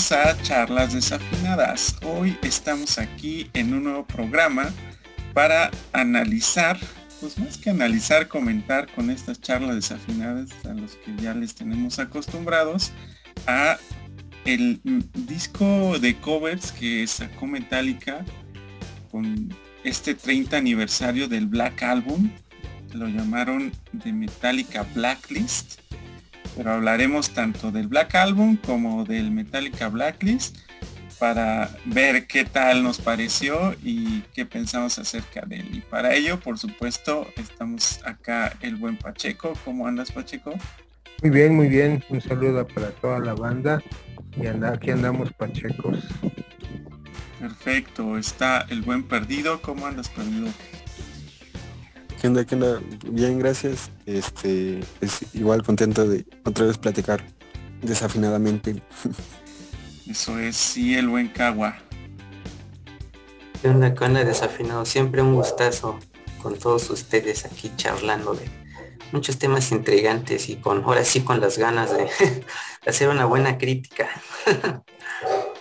A Charlas Desafinadas. Hoy estamos aquí en un nuevo programa para analizar, pues más que analizar, comentar con estas charlas desafinadas a los que ya les tenemos acostumbrados a el disco de covers que sacó Metallica con este 30 aniversario del Black Album. Lo llamaron de Metallica Blacklist pero hablaremos tanto del Black Album como del Metallica Blacklist para ver qué tal nos pareció y qué pensamos acerca de él. Y para ello, por supuesto, estamos acá el buen Pacheco. ¿Cómo andas, Pacheco? Muy bien, muy bien. Un saludo para toda la banda. Y aquí andamos, Pachecos. Perfecto. Está el buen Perdido. ¿Cómo andas, Perdido? ¿Qué onda? ¿Qué onda? Bien, gracias. Este, es igual contento de otra vez platicar desafinadamente. Eso es, sí, el buen Cagua. ¿Qué onda? ¿Qué onda desafinado? Siempre un gustazo con todos ustedes aquí charlando de muchos temas intrigantes y con ahora sí con las ganas de, hacer una buena crítica.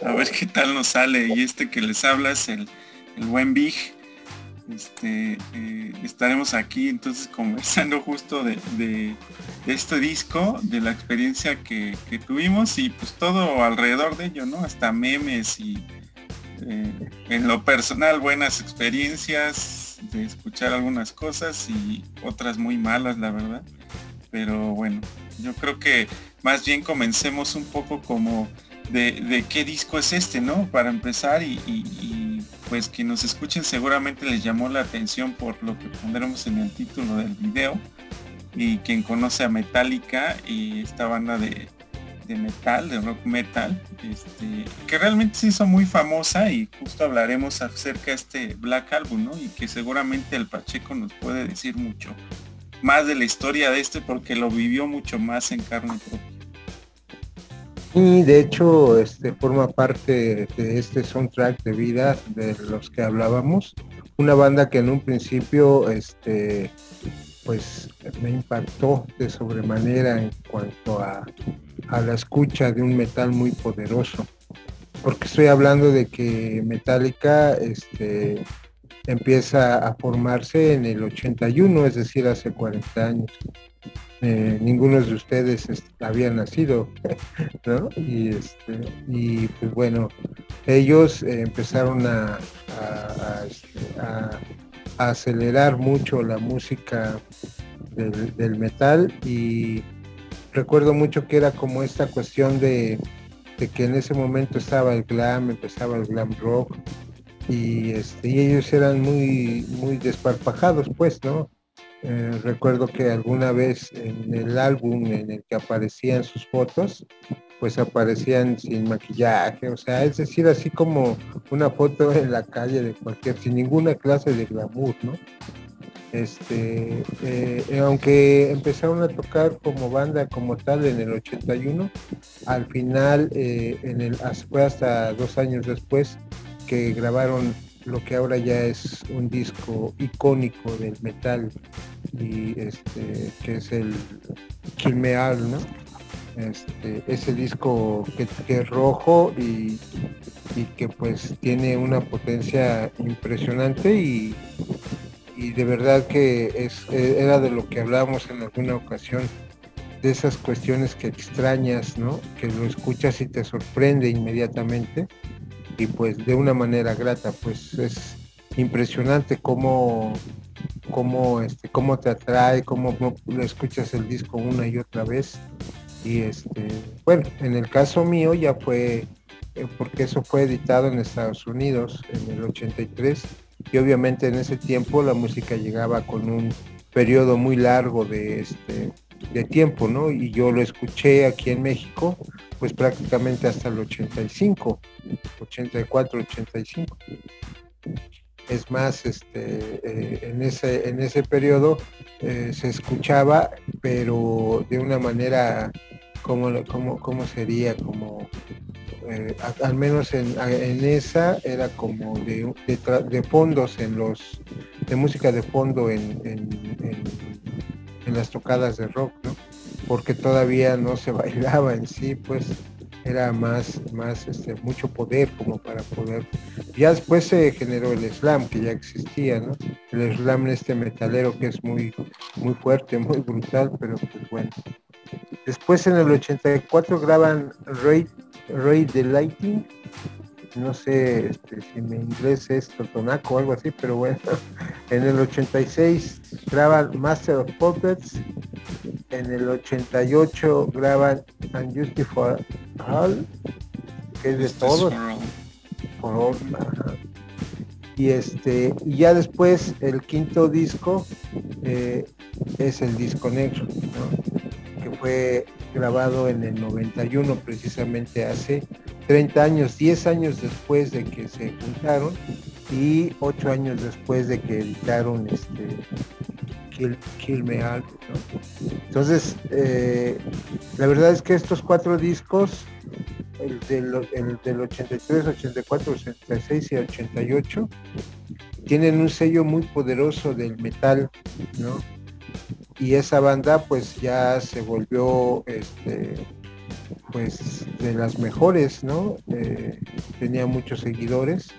A ver qué tal nos sale. Y este que les habla es el, el buen Big este, eh, estaremos aquí entonces conversando justo de, este disco, de la experiencia que, tuvimos y pues todo alrededor de ello, ¿no? Hasta memes y eh, en lo personal buenas experiencias de escuchar algunas cosas y otras muy malas, la verdad. Pero bueno, yo creo que más bien comencemos un poco como de, qué disco es este, ¿no? Para empezar y pues que nos escuchen seguramente les llamó la atención por lo que pondremos en el título del video y quien conoce a Metallica y esta banda de, metal, de rock metal, este, que realmente se hizo muy famosa y justo hablaremos acerca de este Black Album, ¿no? Y que seguramente el Pacheco nos puede decir mucho más de la historia de este porque lo vivió mucho más en carne propia. Y de hecho, este forma parte de este soundtrack de vida de los que hablábamos. Una banda que en un principio, este, pues me impactó de sobremanera en cuanto a, a la escucha de un metal muy poderoso. Porque estoy hablando de que Metallica este, empieza a formarse en el 81, es decir, hace 40 años. Eh, ninguno de ustedes había nacido, este, y pues bueno, ellos empezaron este, a, acelerar mucho la música del, metal y recuerdo mucho que era como esta cuestión de, que en ese momento estaba el glam, empezaba el glam rock y, este, y ellos eran muy, muy desparpajados, pues, ¿no? Eh, recuerdo que alguna vez en el álbum en el que aparecían sus fotos, pues aparecían sin maquillaje, o sea, es decir, así como una foto en la calle de cualquier, sin ninguna clase de glamour, ¿no? Este, eh, eh, aunque empezaron a tocar como banda como tal en el 81, al final, en el, fue hasta dos años después que grabaron lo que ahora ya es un disco icónico del metal y este que es el Quilmeal, ¿no? Este, ese disco que, es rojo y, que pues tiene una potencia impresionante y, y de verdad que es, era de lo que hablábamos en alguna ocasión de esas cuestiones que extrañas, ¿no? Que lo escuchas y te sorprende inmediatamente y pues de una manera grata, pues es impresionante cómo, cómo, este, cómo te atrae, cómo escuchas el disco una y otra vez. Y este, bueno, en el caso mío ya fue, eh, porque eso fue editado en Estados Unidos en el 83 y obviamente en ese tiempo la música llegaba con un periodo muy largo de, este, de tiempo, ¿no? Y yo lo escuché aquí en México, pues prácticamente hasta el 85, 84, 85. Es más, este, eh, en, ese, en ese periodo eh, se escuchaba, pero de una manera, como, como, sería? Como, eh, al menos en, esa era como de, de, fondos en los, de música de fondo en, en en las tocadas de rock, ¿no? Porque todavía no se bailaba en sí, pues era más, más este, mucho poder como para poder. Ya después se generó el slam, que ya existía, ¿no? El slam este metalero que es muy, muy fuerte, muy brutal, pero pues bueno. Después en el 84 graban Ray, Ray the Lighting, no sé este, si mi inglés es totonaco o algo así, pero bueno. En el 86 graban Master of Puppets, en el 88 graban Unjustified for All, que es de todos. Y este, y ya después el quinto disco eh, es el disco negro, que fue grabado en el 91, precisamente hace 30 años, 10 años después de que se juntaron y 8 años después de que editaron este Kill, Me All. Entonces, eh, la verdad es que estos cuatro discos, el del, el del 83, 84, 86 y 88, tienen un sello muy poderoso del metal, ¿no? Y esa banda pues ya se volvió este, pues de las mejores, ¿no? Eh, tenía muchos seguidores.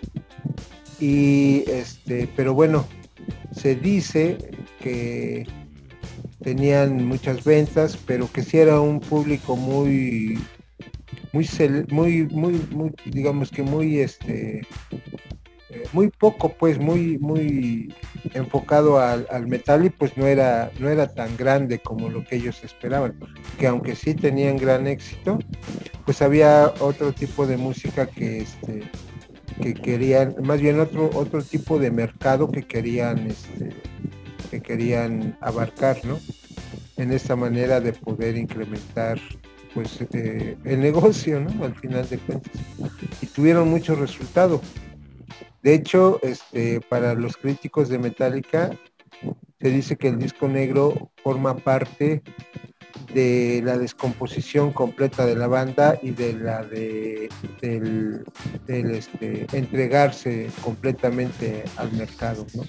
Y este, pero bueno, se dice que tenían muchas ventas, pero que si era un público muy muy muy muy digamos que muy este eh, muy poco pues muy muy enfocado al, metal y pues no era no era tan grande como lo que ellos esperaban que aunque sí tenían gran éxito pues había otro tipo de música que este que querían más bien otro otro tipo de mercado que querían este que querían abarcar, ¿no? En esta manera de poder incrementar pues eh, el negocio, ¿no? Al final de cuentas. Y tuvieron mucho resultado. De hecho, este, para los críticos de Metallica, se dice que el disco negro forma parte de la descomposición completa de la banda y de la de del, este, entregarse completamente al mercado. ¿no?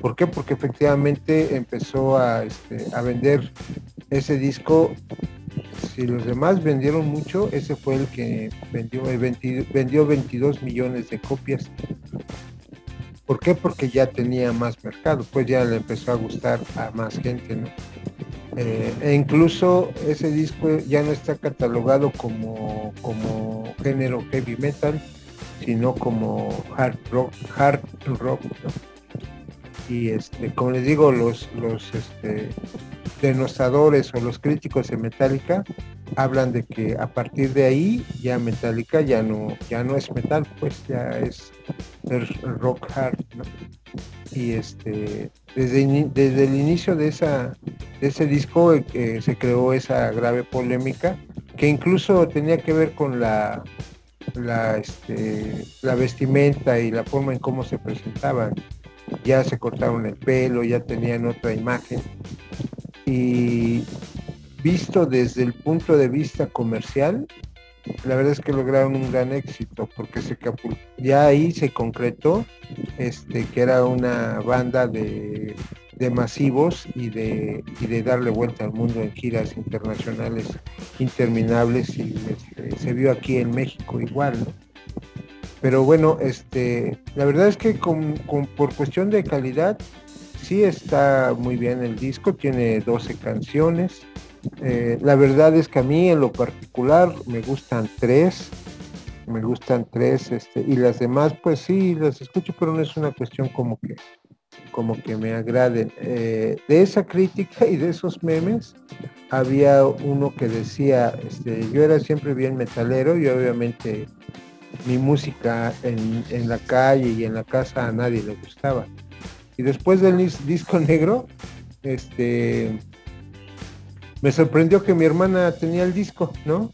¿Por qué? Porque efectivamente empezó a, este, a vender ese disco. Si los demás vendieron mucho, ese fue el que vendió, vendió 22 millones de copias. ¿Por qué? Porque ya tenía más mercado, pues ya le empezó a gustar a más gente. Eh, e incluso ese disco ya no está catalogado como, como género heavy metal, sino como hard rock. Y este, como les digo, los, los este, denostadores o los críticos de Metallica hablan de que a partir de ahí ya Metallica ya no, ya no es metal, pues ya es, rock hard, Y este, desde, desde el inicio de esa de ese disco eh, se creó esa grave polémica que incluso tenía que ver con la la, este, la vestimenta y la forma en cómo se presentaban. Ya se cortaron el pelo, ya tenían otra imagen. Y visto desde el punto de vista comercial, la verdad es que lograron un gran éxito porque se ya ahí se concretó este que era una banda de de masivos y de, de darle vuelta al mundo en giras internacionales interminables y este, se vio aquí en México igual, Pero bueno, este, la verdad es que con, por cuestión de calidad, sí está muy bien el disco, tiene 12 canciones. Eh, la verdad es que a mí en lo particular me gustan tres, me gustan tres, este, y las demás pues sí, las escucho, pero no es una cuestión como que como que me agraden. Eh, de esa crítica y de esos memes, había uno que decía, este, yo era siempre bien metalero y obviamente mi música en, la calle y en la casa a nadie le gustaba. Y después del disco negro, este, me sorprendió que mi hermana tenía el disco, ¿no?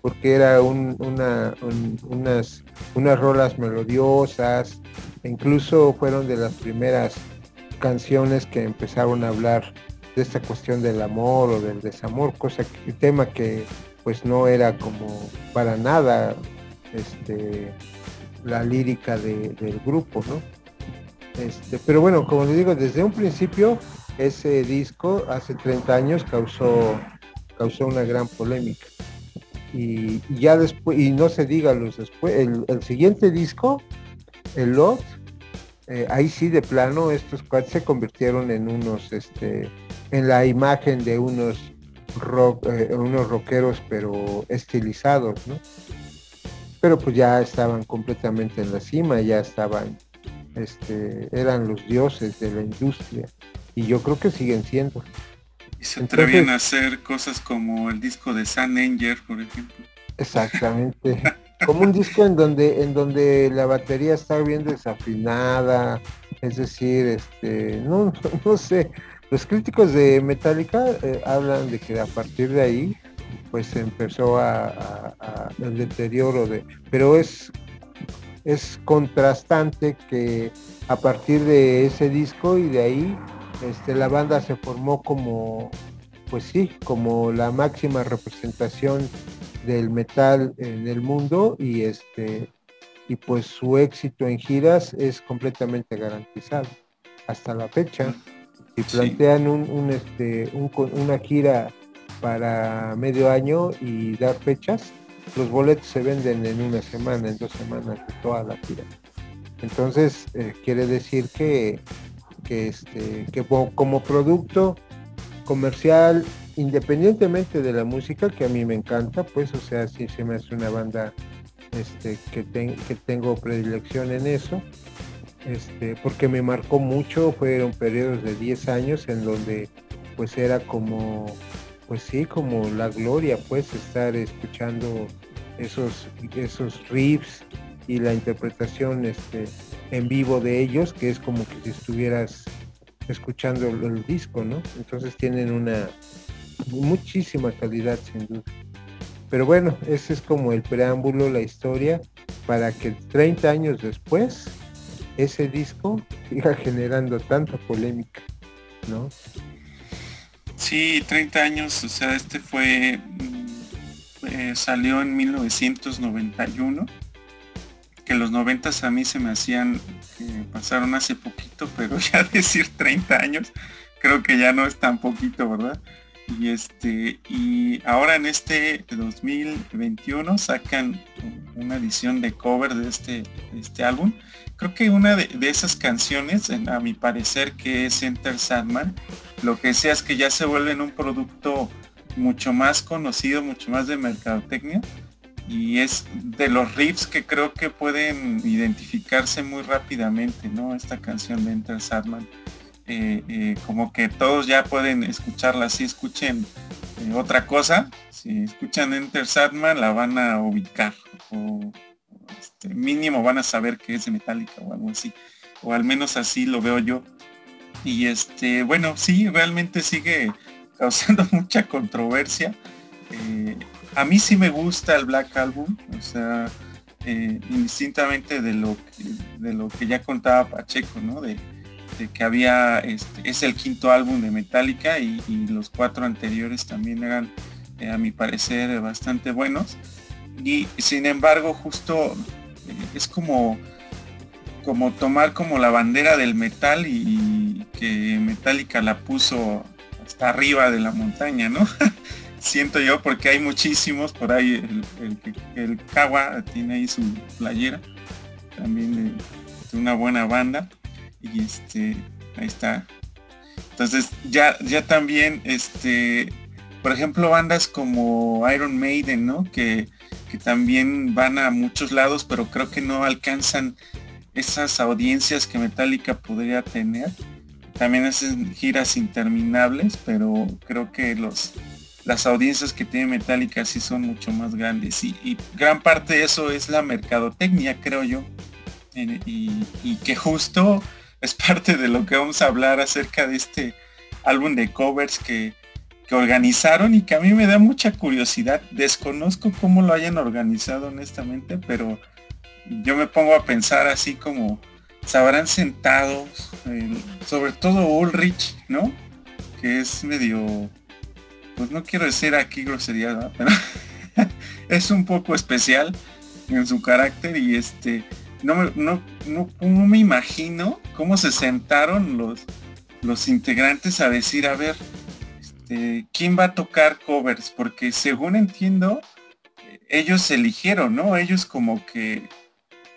Porque era una, unas, unas rolas melodiosas, incluso fueron de las primeras canciones que empezaron a hablar de esta cuestión del amor o del desamor, cosa que tema que pues no era como para nada este la lírica del grupo, ¿no? Este, pero bueno, como les digo, desde un principio ese disco hace 30 años causó causó una gran polémica. y, ya después, y no se diga los después, el, siguiente disco, el Lot, eh, ahí sí de plano estos cuates se convirtieron en unos, este, en la imagen de unos rock, eh, unos rockeros pero estilizados, ¿no? Pero pues ya estaban completamente en la cima, ya estaban, este, eran los dioses de la industria y yo creo que siguen siendo. Y se atrevían a hacer cosas como el disco de San Anger, por ejemplo. Exactamente. como un disco en donde, en donde la batería está bien desafinada, es decir, este, no, no sé. Los críticos de Metallica eh, hablan de que a partir de ahí, pues empezó a, el deterioro de, pero es es contrastante que a partir de ese disco y de ahí este, la banda se formó como, pues sí, como la máxima representación del metal en el mundo y este y pues su éxito en giras es completamente garantizado hasta la fecha. Si plantean un, este, una gira para medio año y dar fechas, los boletos se venden en una semana, en dos semanas de toda la gira. Entonces, eh, quiere decir que que, este, que como producto comercial, independientemente de la música, que a mí me encanta, pues, o sea, sí se me hace una banda este, que, que tengo predilección en eso, este, porque me marcó mucho, fueron periodos de 10 años en donde pues era como, pues sí, como la gloria, pues, estar escuchando esos, esos riffs y la interpretación este, en vivo de ellos, que es como que si estuvieras escuchando el, disco, ¿no? Entonces tienen una muchísima calidad sin duda. Pero bueno, ese es como el preámbulo, la historia, para que 30 años después ese disco siga generando tanta polémica, ¿no? Sí, 30 años, o sea, este fue, mm, eh, salió en 1991 que los noventas a mí se me hacían que pasaron hace poquito, pero ya decir 30 años, creo que ya no es tan poquito, ¿verdad? Y este, y ahora en este 2021 sacan una edición de cover de este, este álbum. Creo que una de, esas canciones, a mi parecer, que es Enter Sandman, lo que sea es que ya se vuelven un producto mucho más conocido, mucho más de mercadotecnia y es de los riffs que creo que pueden identificarse muy rápidamente, ¿no? Esta canción de Enter Sadman. Eh, eh, como que todos ya pueden escucharla, si escuchen eh, otra cosa, si escuchan Enter Sadman la van a ubicar o este, mínimo van a saber que es de Metallica o algo así, o al menos así lo veo yo. Y este, bueno, sí, realmente sigue causando mucha controversia a mí sí me gusta el Black Album, o sea, eh, indistintamente de lo que, de lo que ya contaba Pacheco, ¿no? De, que había, este, es el quinto álbum de Metallica y, los cuatro anteriores también eran, eh, a mi parecer, bastante buenos. Y sin embargo, justo eh, es como, como tomar como la bandera del metal y, que Metallica la puso hasta arriba de la montaña, ¿no? siento yo, porque hay muchísimos, por ahí el, el, Kawa tiene ahí su playera, también de, una buena banda, y este, ahí está. Entonces ya, ya también, este, por ejemplo, bandas como Iron Maiden, ¿no? Que, que también van a muchos lados, pero creo que no alcanzan esas audiencias que Metallica podría tener. También hacen giras interminables, pero creo que los las audiencias que tiene Metallica sí son mucho más grandes y, gran parte de eso es la mercadotecnia, creo yo. Y, que justo es parte de lo que vamos a hablar acerca de este álbum de covers que, que organizaron y que a mí me da mucha curiosidad. Desconozco cómo lo hayan organizado honestamente, pero yo me pongo a pensar así como se habrán sentado, sobre todo Ulrich, ¿no? Que es medio pues no quiero decir aquí grosería, pero es un poco especial en su carácter y este no me, no, me imagino cómo se sentaron los, los integrantes a decir, a ver, este, ¿quién va a tocar covers? Porque según entiendo, ellos eligieron, ¿no? Ellos como que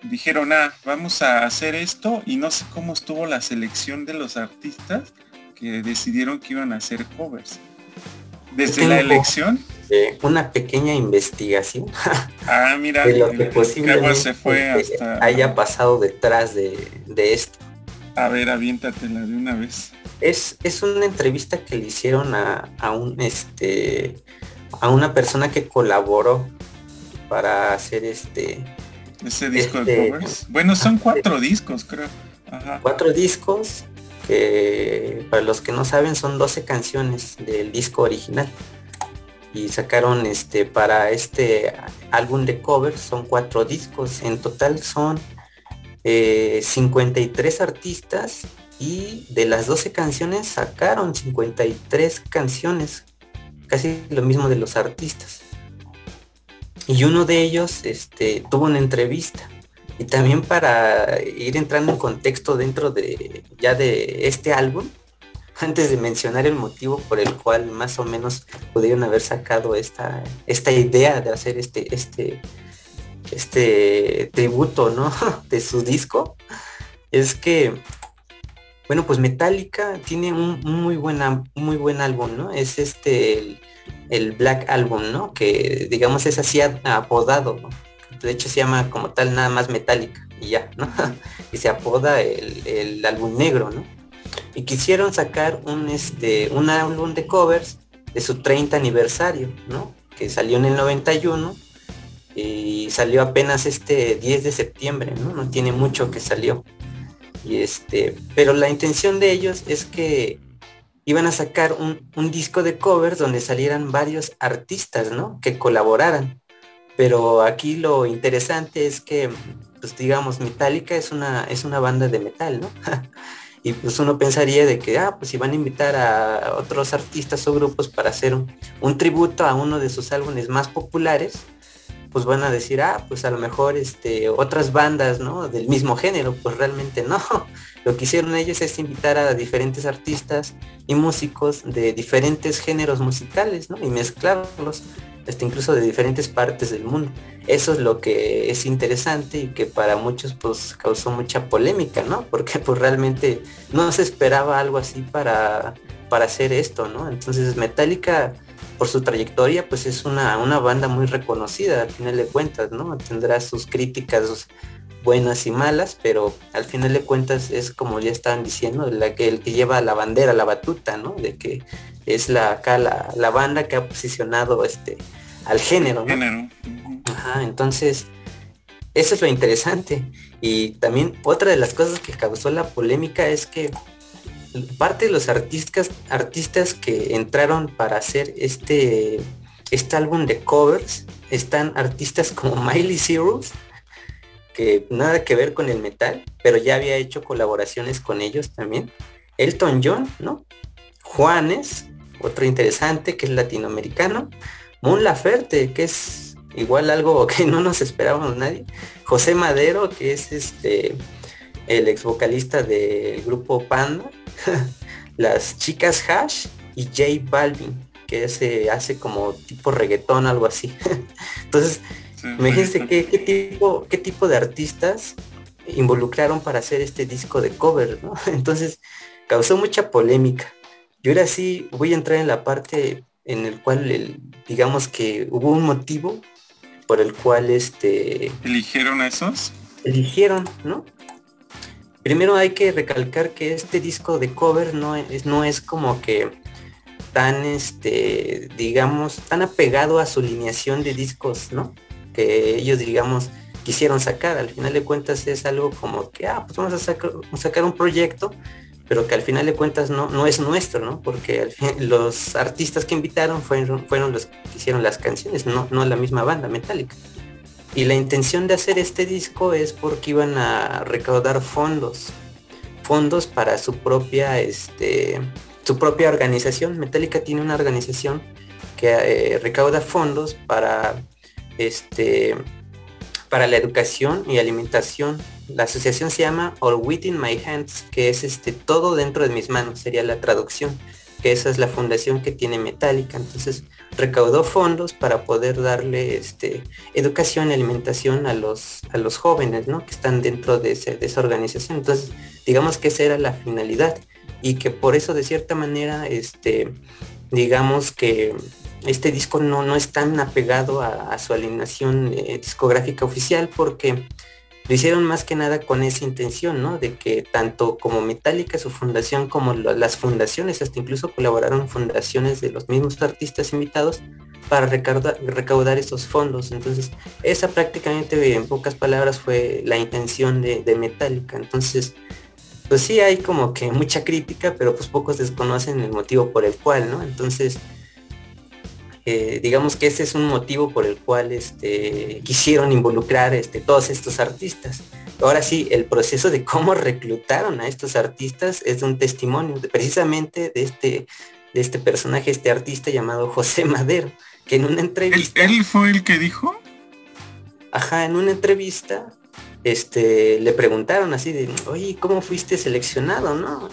dijeron, ah, vamos a hacer esto y no sé cómo estuvo la selección de los artistas que decidieron que iban a hacer covers. Desde la elección. una pequeña investigación. Ah, mira, de lo que posiblemente se fue hasta... haya pasado detrás de, esto. A ver, aviéntatela de una vez. Es, es una entrevista que le hicieron a, a un este a una persona que colaboró para hacer este ese disco de este, covers. Bueno, son cuatro discos, creo. Cuatro discos que para los que no saben son 12 canciones del disco original. Y sacaron este para este álbum de covers son cuatro discos. En total son 53 eh, artistas y de las 12 canciones sacaron 53 canciones. Casi lo mismo de los artistas y uno de ellos este, tuvo una entrevista. Y también para ir entrando en contexto dentro de ya de este álbum, antes de mencionar el motivo por el cual más o menos pudieron haber sacado esta, esta idea de hacer este, este, este tributo ¿no? de su disco, es que bueno, pues Metallica tiene un muy, buena, muy buen álbum, ¿no? Es este el Black Album, ¿no? Que digamos es así apodado, De hecho se llama como tal nada más Metallica y ya, ¿no? y se apoda el, álbum negro, ¿no? Y quisieron sacar un, este, un álbum de covers de su 30 aniversario, ¿no? Que salió en el 91 y salió apenas este 10 de septiembre, ¿no? No tiene mucho que salió. Y este, pero la intención de ellos es que iban a sacar un, disco de covers donde salieran varios artistas, ¿no? Que colaboraran. Pero aquí lo interesante es que, pues digamos, Metallica es una, es una banda de metal, ¿no? y pues uno pensaría de que, ah, pues van a invitar a otros artistas o grupos para hacer un, tributo a uno de sus álbumes más populares, pues van a decir, ah, pues a lo mejor este, otras bandas, ¿no? Del mismo género, pues realmente no. Lo que hicieron ellos es invitar a diferentes artistas y músicos de diferentes géneros musicales, ¿no? Y mezclarlos, este, incluso de diferentes partes del mundo. Eso es lo que es interesante y que para muchos pues causó mucha polémica, ¿no? Porque pues realmente no se esperaba algo así para, para hacer esto, ¿no? Entonces Metallica por su trayectoria, pues es una, una banda muy reconocida, al final de cuentas, ¿no? Tendrá sus críticas buenas y malas, pero al final de cuentas es como ya estaban diciendo, la que, el que lleva la bandera, la batuta, ¿no? De que es la acá la, banda que ha posicionado este al género, ¿no? Ajá, entonces eso es lo interesante. Y también otra de las cosas que causó la polémica es que parte de los artistas, artistas que entraron para hacer este, este álbum de covers están artistas como Miley Cyrus, que nada que ver con el metal, pero ya había hecho colaboraciones con ellos también. Elton John, ¿no? Juanes, otro interesante que es latinoamericano. Mon Laferte, que es igual algo que no nos esperábamos nadie. José Madero, que es este el ex vocalista del grupo Panda. Las chicas Hash y J Balvin, que se hace como tipo reggaetón, algo así. Entonces, Imagínense qué, tipo, qué tipo de artistas involucraron para hacer este disco de cover, ¿no? Entonces causó mucha polémica. Y ahora sí voy a entrar en la parte en el cual digamos que hubo un motivo por el cual este eligieron a esos eligieron no primero hay que recalcar que este disco de cover no es no es como que tan este digamos tan apegado a su lineación de discos no que ellos, digamos, quisieron sacar. Al final de cuentas es algo como que, ah, pues vamos a sacar, un proyecto, pero que al final de cuentas no, no es nuestro, ¿no? Porque los artistas que invitaron fueron, fueron los que hicieron las canciones, no, no la misma banda metálica. Y la intención de hacer este disco es porque iban a recaudar fondos, fondos para su propia, este, su propia organización. Metallica tiene una organización que eh, recauda fondos para este, para la educación y alimentación. La asociación se llama All Within My Hands, que es este, todo dentro de mis manos, sería la traducción, que esa es la fundación que tiene Metallica. Entonces recaudó fondos para poder darle este, educación y alimentación a los, a los jóvenes ¿no? que están dentro de, esa organización. Entonces, digamos que esa era la finalidad y que por eso de cierta manera, este, digamos que este disco no, no es tan apegado a, su alineación eh, discográfica oficial porque lo hicieron más que nada con esa intención, ¿no? De que tanto como Metallica, su fundación, como las fundaciones, hasta incluso colaboraron fundaciones de los mismos artistas invitados para recaudar, recaudar esos fondos. Entonces, esa prácticamente, en pocas palabras, fue la intención de, de Metallica. Entonces, pues sí hay como que mucha crítica, pero pues pocos desconocen el motivo por el cual, ¿no? Entonces, eh, digamos que ese es un motivo por el cual este, quisieron involucrar este, todos estos artistas. Ahora sí, el proceso de cómo reclutaron a estos artistas es un testimonio precisamente de este, de este personaje, este artista llamado José Madero, que en una entrevista... ¿Él, fue el que dijo? Ajá, en una entrevista este, le preguntaron así de, oye, ¿cómo fuiste seleccionado, no?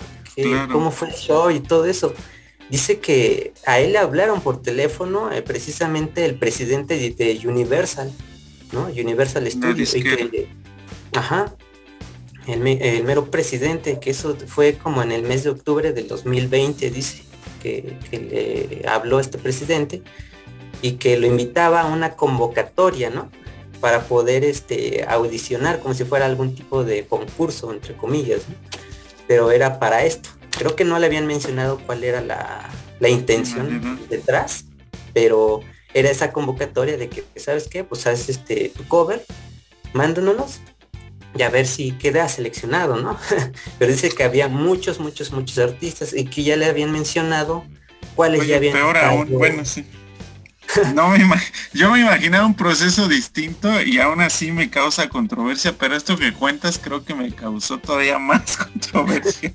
¿Cómo fue el show y todo eso? Dice que a él le hablaron por teléfono eh, precisamente el presidente de, Universal, ¿no? Universal Studios. Y que, ajá, el, mero presidente, que eso fue como en el mes de octubre del 2020, dice, que, le habló este presidente y que lo invitaba a una convocatoria, ¿no? Para poder este, audicionar como si fuera algún tipo de concurso, entre comillas, pero era para esto creo que no le habían mencionado cuál era la, intención detrás, pero era esa convocatoria de que, ¿sabes qué? Pues haces este tu cover, mándanos y a ver si queda seleccionado, ¿no? pero dice que había muchos, muchos, muchos artistas y que ya le habían mencionado cuáles ya habían. Peor aún, bueno, sí. No me yo me imaginaba un proceso distinto y aún así me causa controversia, pero esto que cuentas creo que me causó todavía más controversia.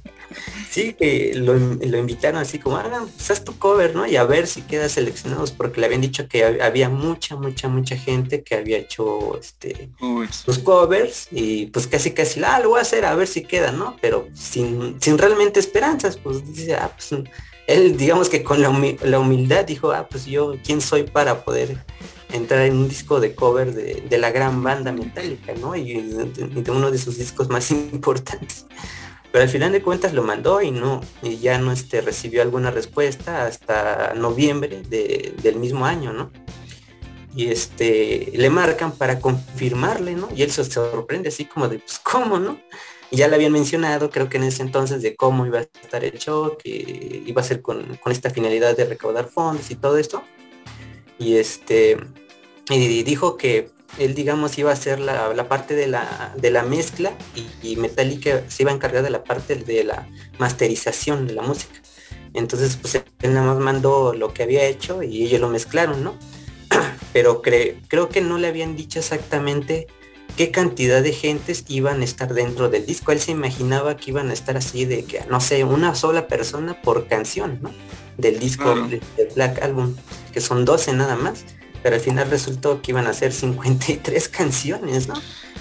Sí, que lo, invitaron así como, hagan, pues tu cover, ¿no? Y a ver si queda seleccionados, porque le habían dicho que había mucha, mucha, mucha gente que había hecho este sus covers y pues casi casi, ah, lo voy a hacer a ver si queda, ¿no? Pero sin, sin realmente esperanzas, pues dice, ah, pues él digamos que con la, humildad dijo, ah, pues yo, ¿quién soy para poder entrar en un disco de cover de, la gran banda metálica, ¿no? Y de, uno de sus discos más importantes. Pero al final de cuentas lo mandó y no, y ya no este, recibió alguna respuesta hasta noviembre del mismo año, ¿no? Y este, le marcan para confirmarle, ¿no? Y él se sorprende así como de, pues, ¿cómo, no? ya le habían mencionado, creo que en ese entonces, de cómo iba a estar el show, que iba a ser con, esta finalidad de recaudar fondos y todo esto. Y este, y dijo que él, digamos, iba a hacer la, parte de la, de la mezcla y, y, Metallica se iba a encargar de la parte de la masterización de la música. Entonces, pues él nada más mandó lo que había hecho y ellos lo mezclaron, ¿no? Pero creo que no le habían dicho exactamente qué cantidad de gentes iban a estar dentro del disco. Él se imaginaba que iban a estar así de que, no sé, una sola persona por canción, ¿no? Del disco de, Black Album, que son 12 nada más, pero al final resultó que iban a ser 53 canciones, ¿no?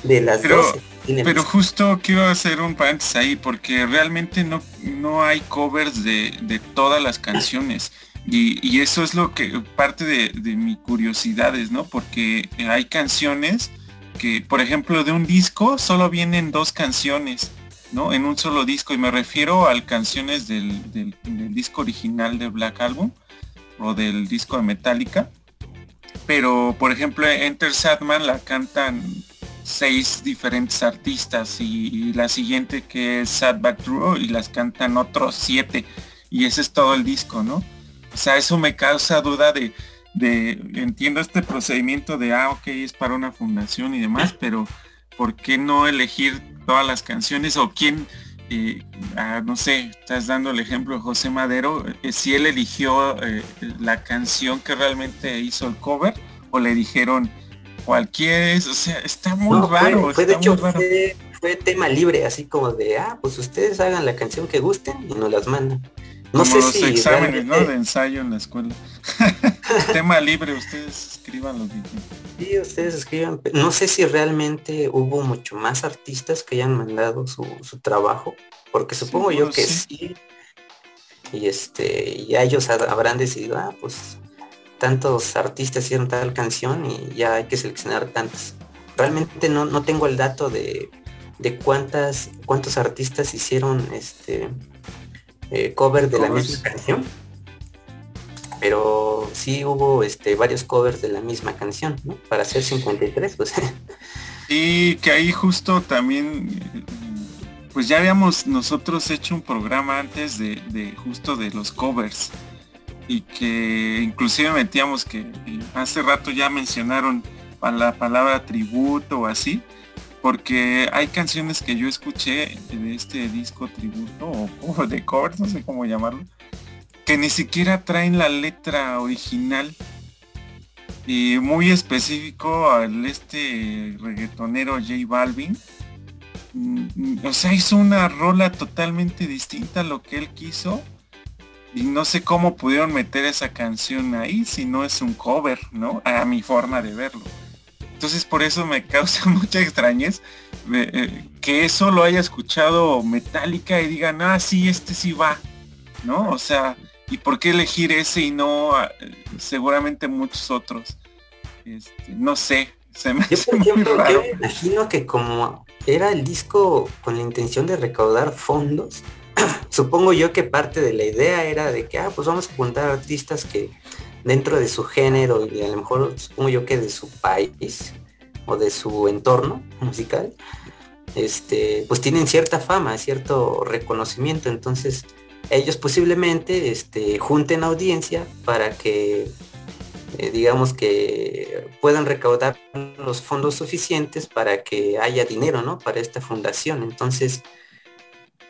De las pero, 12. Pero justo quiero hacer un paréntesis ahí, porque realmente no, no hay covers de, todas las canciones. Y, eso es lo que parte de, de mi curiosidades, ¿no? Porque hay canciones que, por ejemplo, de un disco solo vienen dos canciones, ¿no? En un solo disco, y me refiero a canciones del, del, disco original de Black Album o del disco de Metallica. Pero, por ejemplo, Enter Sadman la cantan seis diferentes artistas y, la siguiente que es Sad Back True y las cantan otros siete y ese es todo el disco, ¿no? O sea, eso me causa duda de, de, entiendo este procedimiento de, ah, ok, es para una fundación y demás, pero ¿por qué no elegir todas las canciones o quién, eh, ah, no sé, estás dando el ejemplo de José Madero, eh, si él eligió eh, la canción que realmente hizo el cover o le dijeron cualquier, o sea, está muy raro. Fue, de hecho, Fue, tema libre, así como de, ah, pues ustedes hagan la canción que gusten y nos las mandan. No Como sé los exámenes, ¿no? De ensayo en la escuela. Tema libre, ustedes escriban lo que Sí, ustedes escriban. No sé si realmente hubo mucho más artistas que hayan mandado su, trabajo, porque supongo yo que sí. y este, ya ellos habrán decidido, ah, pues tantos artistas hicieron tal canción y ya hay que seleccionar tantos. Realmente no, no tengo el dato de, de cuántas, cuántos artistas hicieron este eh, cover de la misma canción. Pero sí hubo este, varios covers de la misma canción, ¿no? Para hacer 53, pues. Y que ahí justo también, pues ya habíamos nosotros hecho un programa antes de, de justo de los covers y que inclusive metíamos que hace rato ya mencionaron la palabra tributo o así, porque hay canciones que yo escuché de este disco tributo o, de covers, no sé cómo llamarlo, que ni siquiera traen la letra original y muy específico al este reggaetonero J Balvin. Mm, o sea, hizo una rola totalmente distinta a lo que él quiso y no sé cómo pudieron meter esa canción ahí si no es un cover, ¿no? A mi forma de verlo. Entonces por eso me causa mucha extrañez eh, que eso lo haya escuchado Metallica y digan, ah, sí, este sí va, ¿no? O sea, ¿y por qué elegir ese y no seguramente muchos otros? Este, no sé, se me yo, por ejemplo, Yo me imagino que como era el disco con la intención de recaudar fondos, supongo yo que parte de la idea era de que, ah, pues vamos a juntar artistas que dentro de su género y a lo mejor supongo yo que de su país o de su entorno musical, este, pues tienen cierta fama, cierto reconocimiento. Entonces, ellos posiblemente este, junten audiencia para que, eh, digamos que puedan recaudar los fondos suficientes para que haya dinero, ¿no? Para esta fundación. Entonces,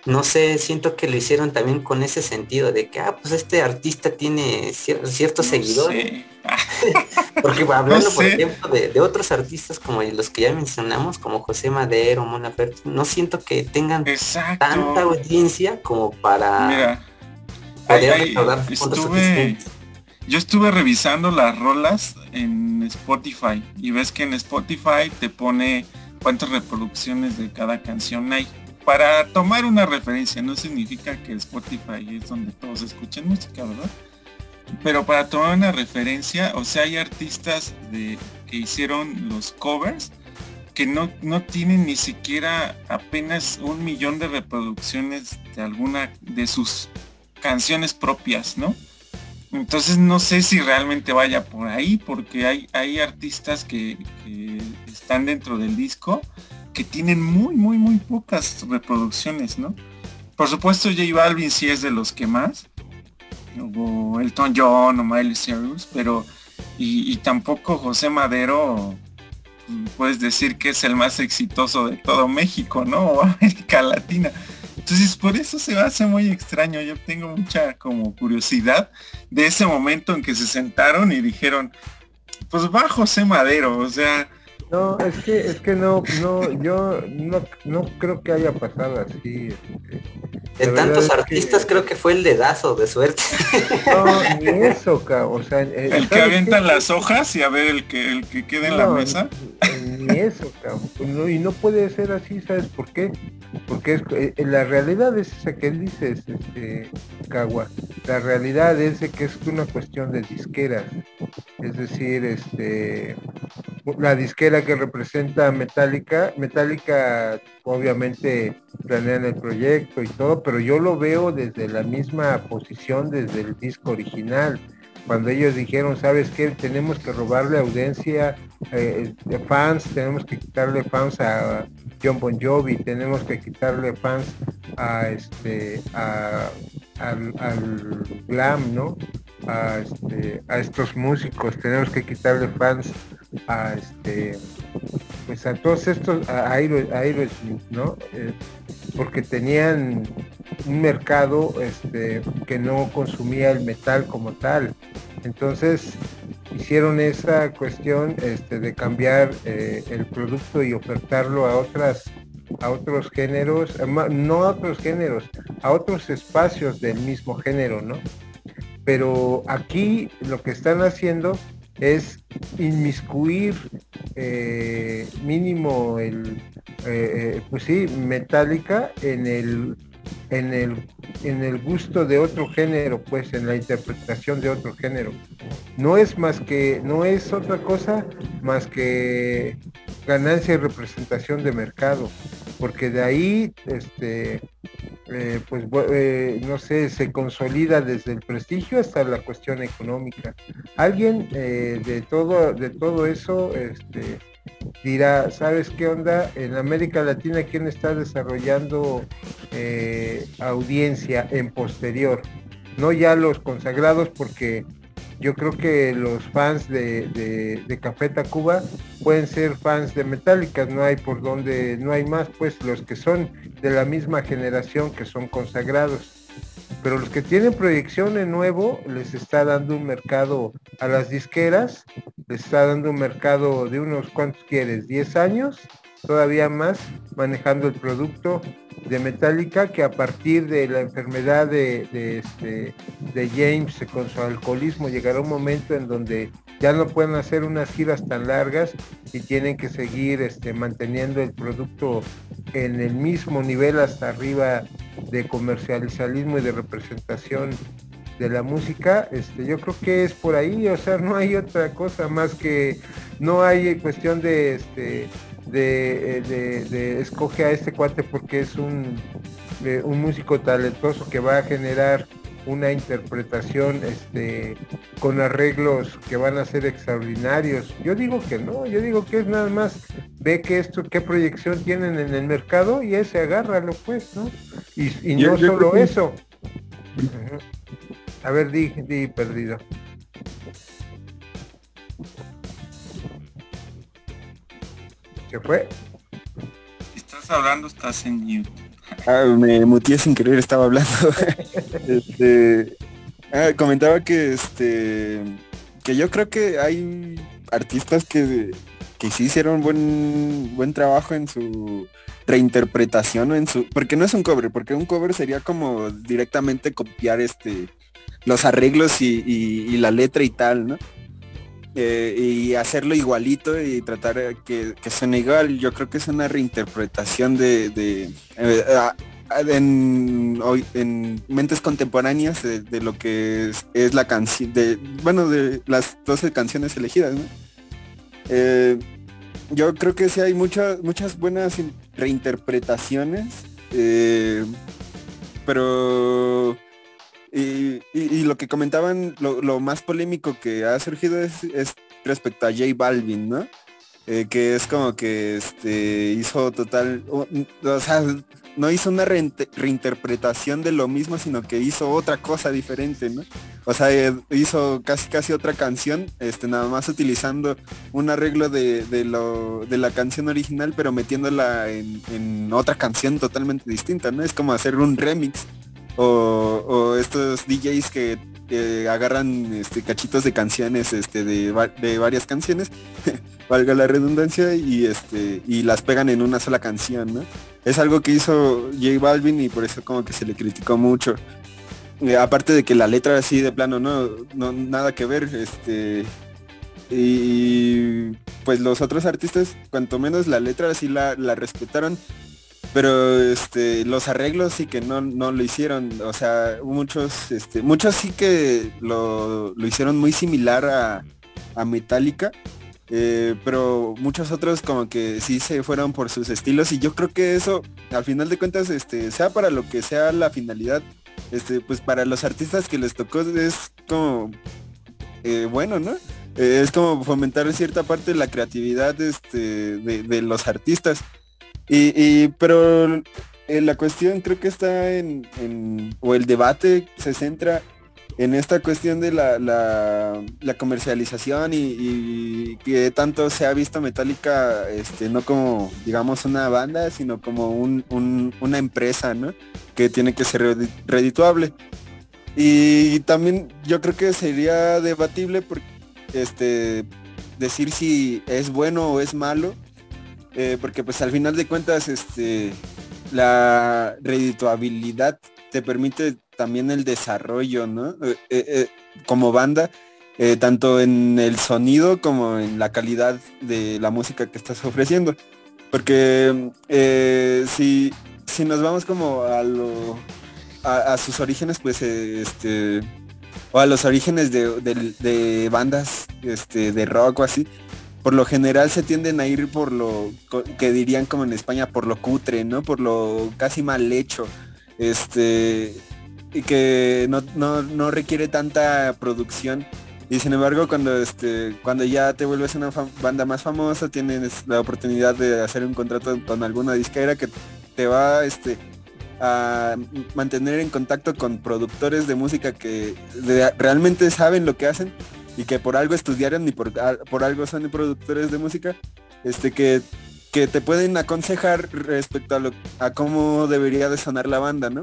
no sé, siento que lo hicieron también con ese sentido de que, ah, pues este artista tiene ciertos seguidores. Porque hablando, por ejemplo, de, otros artistas como los que ya mencionamos, como José Madero, Mona no siento que tengan tanta audiencia como para poder estuve, Yo estuve revisando las rolas en Spotify y ves que en Spotify te pone cuántas reproducciones de cada canción hay para tomar una referencia, no significa que Spotify es donde todos escuchen música, ¿verdad? Pero para tomar una referencia, o sea, hay artistas que hicieron los covers que no, no tienen ni siquiera apenas un millón de reproducciones de alguna de sus canciones propias, ¿no? Entonces no sé si realmente vaya por ahí, porque hay, hay artistas que están dentro del disco que tienen muy, muy, muy pocas reproducciones, ¿no? Por supuesto, J Balvin sí es de los que más, o Elton John o Miley Cyrus, pero y, tampoco José Madero puedes decir que es el más exitoso de todo México, ¿no? O América Latina. Entonces por eso se hace muy extraño. Yo tengo mucha como curiosidad de ese momento en que se sentaron y dijeron, pues va José Madero, o sea, no, es que, es que no, no, yo no, no creo que haya pasado así. Este, de tantos artistas creo que fue el dedazo de suerte. No, ni eso, o sea, eh, el que avientan las hojas y a ver el que el que quede en la mesa. Ni eso, cabrón. y no puede ser así, ¿sabes por qué? Porque es, eh, la realidad es esa que él dice, este, Cagua. La realidad es que es una cuestión de disqueras. Es decir, este, la disquera que representa Metallica, Metallica obviamente planean el proyecto y todo, pero yo lo veo desde la misma posición desde el disco original. Cuando ellos dijeron, ¿sabes qué? Tenemos que robarle audiencia eh, de fans, tenemos que quitarle fans a John Bon Jovi, tenemos que quitarle fans a este al, glam, ¿no? A, este, a estos músicos, tenemos que quitarle fans a este pues a todos estos a Aerosmith, ¿no? Eh, porque tenían un mercado este, que no consumía el metal como tal. Entonces hicieron esa cuestión este, de cambiar eh, el producto y ofertarlo a otras a otros géneros, no a otros géneros, a otros espacios del mismo género, ¿no? Pero aquí lo que están haciendo es inmiscuir eh, mínimo el, eh, pues sí, metálica en el en el, en el gusto de otro género, pues en la interpretación de otro género. No es más que, no es otra cosa más que ganancia y representación de mercado, porque de ahí, este, eh, pues, eh, no sé, se consolida desde el prestigio hasta la cuestión económica. Alguien eh, de todo, de todo eso, este, dirá, ¿sabes qué onda? En América Latina, ¿quién está desarrollando eh, audiencia en posterior? No ya los consagrados, porque yo creo que los fans de, de, de Café Tacuba pueden ser fans de Metallica, no hay por donde, no hay más, pues los que son de la misma generación que son consagrados pero los que tienen proyección en nuevo les está dando un mercado a las disqueras, les está dando un mercado de unos cuantos quieres, 10 años, todavía más, manejando el producto de Metallica que a partir de la enfermedad de, este, de James con su alcoholismo llegará un momento en donde ya no pueden hacer unas giras tan largas y tienen que seguir este, manteniendo el producto en el mismo nivel hasta arriba de comercializalismo y de representación de la música, este, yo creo que es por ahí, o sea, no hay otra cosa más que no hay cuestión de este de, de, escoge a este cuate porque es un, un músico talentoso que va a generar una interpretación este, con arreglos que van a ser extraordinarios. Yo digo que no, yo digo que es nada más ve que esto, qué proyección tienen en el mercado y ese agárralo pues, ¿no? Y, no solo eso. A ver, di, di perdido. ¿Se fue? Estás hablando, estás en mute. Ah, me mutié sin querer, estaba hablando. este, ah, comentaba que este que yo creo que hay artistas que, que sí hicieron buen buen trabajo en su reinterpretación o en su porque no es un cover porque un cover sería como directamente copiar este los arreglos y, y la letra y tal no eh, y hacerlo igualito y tratar que, que suene igual. Yo creo que es una reinterpretación de, de eh, en, en, mentes contemporáneas de, lo que es, la canción, de bueno, de las 12 canciones elegidas. Eh, yo creo que sí hay muchas muchas buenas reinterpretaciones, pero y, lo que comentaban, lo, más polémico que ha surgido es, respecto a J Balvin, ¿no? Eh, que es como que este hizo total, o, sea, no hizo una reinterpretación de lo mismo, sino que hizo otra cosa diferente, ¿no? O sea, eh, hizo casi casi otra canción, este, nada más utilizando un arreglo de, de la canción original, pero metiéndola en, en, otra canción totalmente distinta, ¿no? Es como hacer un remix o, estos DJs que agarran este, cachitos de canciones este, de, varias canciones, valga la redundancia, y, este, y las pegan en una sola canción, ¿no? Es algo que hizo J Balvin y por eso como que se le criticó mucho. Eh, aparte de que la letra así de plano no, no nada que ver, y pues los otros artistas, cuanto menos la letra así la, la respetaron, pero este los arreglos sí que no, no lo hicieron. O sea muchos este muchos sí que lo, hicieron muy similar a, a Metallica eh, pero muchos otros como que sí se fueron por sus estilos y yo creo que eso al final de cuentas este sea para lo que sea la finalidad este pues para los artistas que les tocó es como eh, bueno no eh, es como fomentar cierta parte de la creatividad este, de los artistas y, pero eh, la cuestión creo que está en, o el debate se centra en esta cuestión de la, la, comercialización y, que tanto se ha visto Metallica este, no como digamos una banda, sino como una empresa, ¿no? Que tiene que ser redituable. Y también yo creo que sería debatible porque este decir si es bueno o es malo eh, porque pues al final de cuentas este, la redituabilidad te permite también el desarrollo, ¿no? Eh, eh, como banda, tanto en el sonido como en la calidad de la música que estás ofreciendo. Porque si, si nos vamos como a lo a, sus orígenes, pues este o a los orígenes de, bandas este, de rock o así, por lo general se tienden a ir por lo que dirían como en España, por lo cutre, ¿no? Por lo casi mal hecho. Este, y que no, no, requiere tanta producción. Y sin embargo, cuando este, cuando ya te vuelves una banda más famosa, tienes la oportunidad de hacer un contrato con alguna disquera que te va este, a mantener en contacto con productores de música que realmente saben lo que hacen y que por algo estudiaron y por, por algo son productores de música, este que, que te pueden aconsejar respecto a, lo, a cómo debería de sonar la banda, ¿no?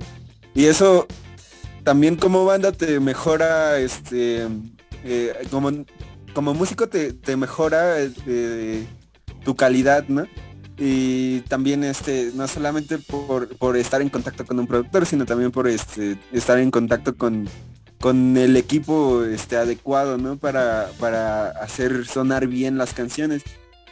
Y eso también como banda te mejora, este, eh, como, como músico te, mejora eh, tu calidad, ¿no? y también este no solamente por, por, estar en contacto con un productor sino también por este estar en contacto con con el equipo este, adecuado, ¿no? Para, para hacer sonar bien las canciones.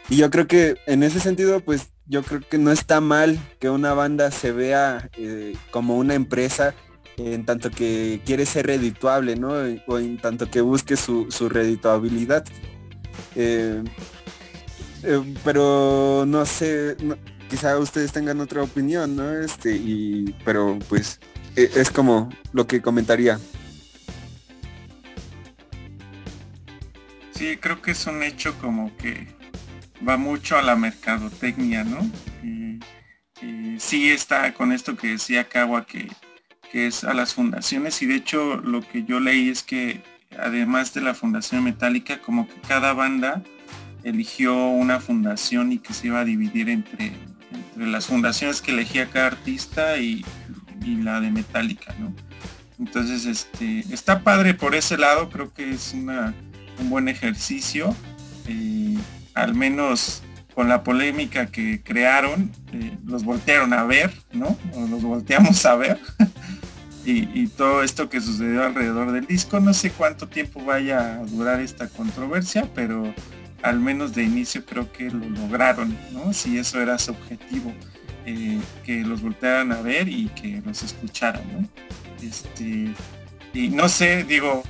Y yo creo que en ese sentido, pues yo creo que no está mal que una banda se vea eh, como una empresa en tanto que quiere ser redituable, ¿no? O en tanto que busque su, su redituabilidad. Eh, eh, pero no sé, quizá ustedes tengan otra opinión, ¿no? Este, y, pero pues es como lo que comentaría. Sí, creo que es un hecho como que va mucho a la mercadotecnia, ¿no? Sí está con esto que decía Cagua que, que es a las fundaciones y de hecho lo que yo leí es que además de la fundación metálica como que cada banda eligió una fundación y que se iba a dividir entre, las fundaciones que elegía cada artista y, y, la de metálica, ¿no? Entonces este está padre por ese lado, creo que es una un buen ejercicio, eh, al menos con la polémica que crearon, eh, los voltearon a ver, ¿no? Los volteamos a ver. y, todo esto que sucedió alrededor del disco, no sé cuánto tiempo vaya a durar esta controversia, pero al menos de inicio creo que lo lograron, ¿no? Si eso era su objetivo, eh, que los voltearan a ver y que los escucharan, ¿no? Este, y no sé, digo,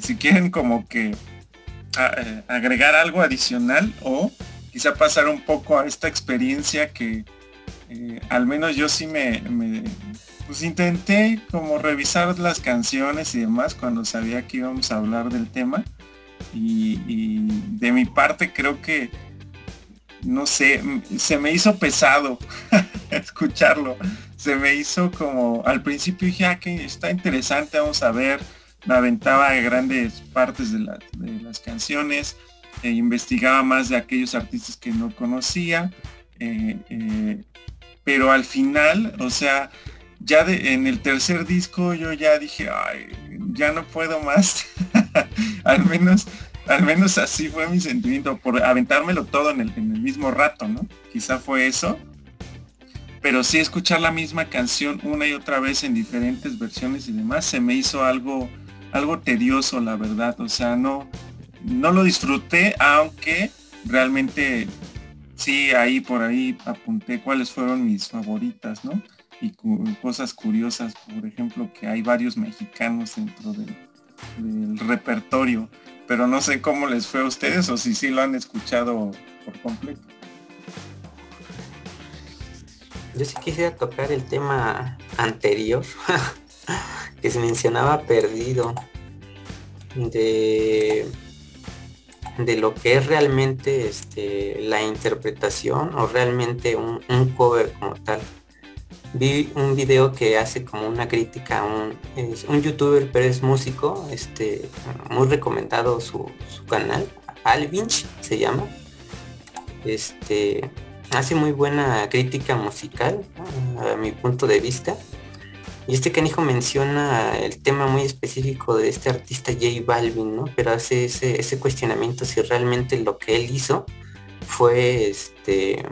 si quieren como que eh, agregar algo adicional o quizá pasar un poco a esta experiencia que eh, al menos yo sí me, pues intenté como revisar las canciones y demás cuando sabía que íbamos a hablar del tema. Y, de mi parte creo que no sé se me hizo pesado escucharlo. Se me hizo como al principio dije ah, que está interesante vamos a ver aventaba grandes partes de, las canciones, e investigaba más de aquellos artistas que no conocía, eh, eh, pero al final, o sea, ya en el tercer disco yo ya dije, ya no puedo más, al menos al menos así fue mi sentimiento, por aventármelo todo en el, en el mismo rato, ¿no? Quizá fue eso, pero sí escuchar la misma canción una y otra vez en diferentes versiones y demás, se me hizo algo algo tedioso, la verdad. O sea, no, no lo disfruté, aunque realmente sí, ahí por ahí apunté cuáles fueron mis favoritas, ¿no? Y cosas curiosas, por ejemplo, que hay varios mexicanos dentro del, repertorio, pero no sé cómo les fue a ustedes o si sí lo han escuchado por completo. Yo sí quisiera tocar el tema anterior que se mencionaba perdido de de lo que es realmente este, la interpretación o realmente un, cover como tal. Vi un video que hace como una crítica a un, es un youtuber pero es músico, este, muy recomendado su, su canal, Alvinch se llama. Este hace muy buena crítica musical a mi punto de vista y este canijo menciona el tema muy específico de este artista J Balvin, ¿no? Pero hace ese, cuestionamiento si realmente lo que él hizo fue este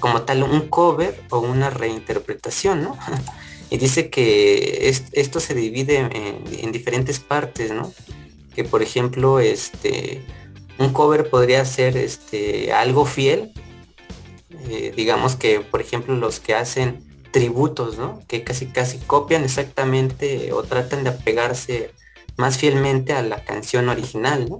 como tal un cover o una reinterpretación, ¿no? y dice que esto se divide en, diferentes partes, ¿no? Que por ejemplo, este un cover podría ser este algo fiel. Eh, digamos que por ejemplo los que hacen tributos, ¿no? Que casi casi copian exactamente o tratan de apegarse más fielmente a la canción original, ¿no?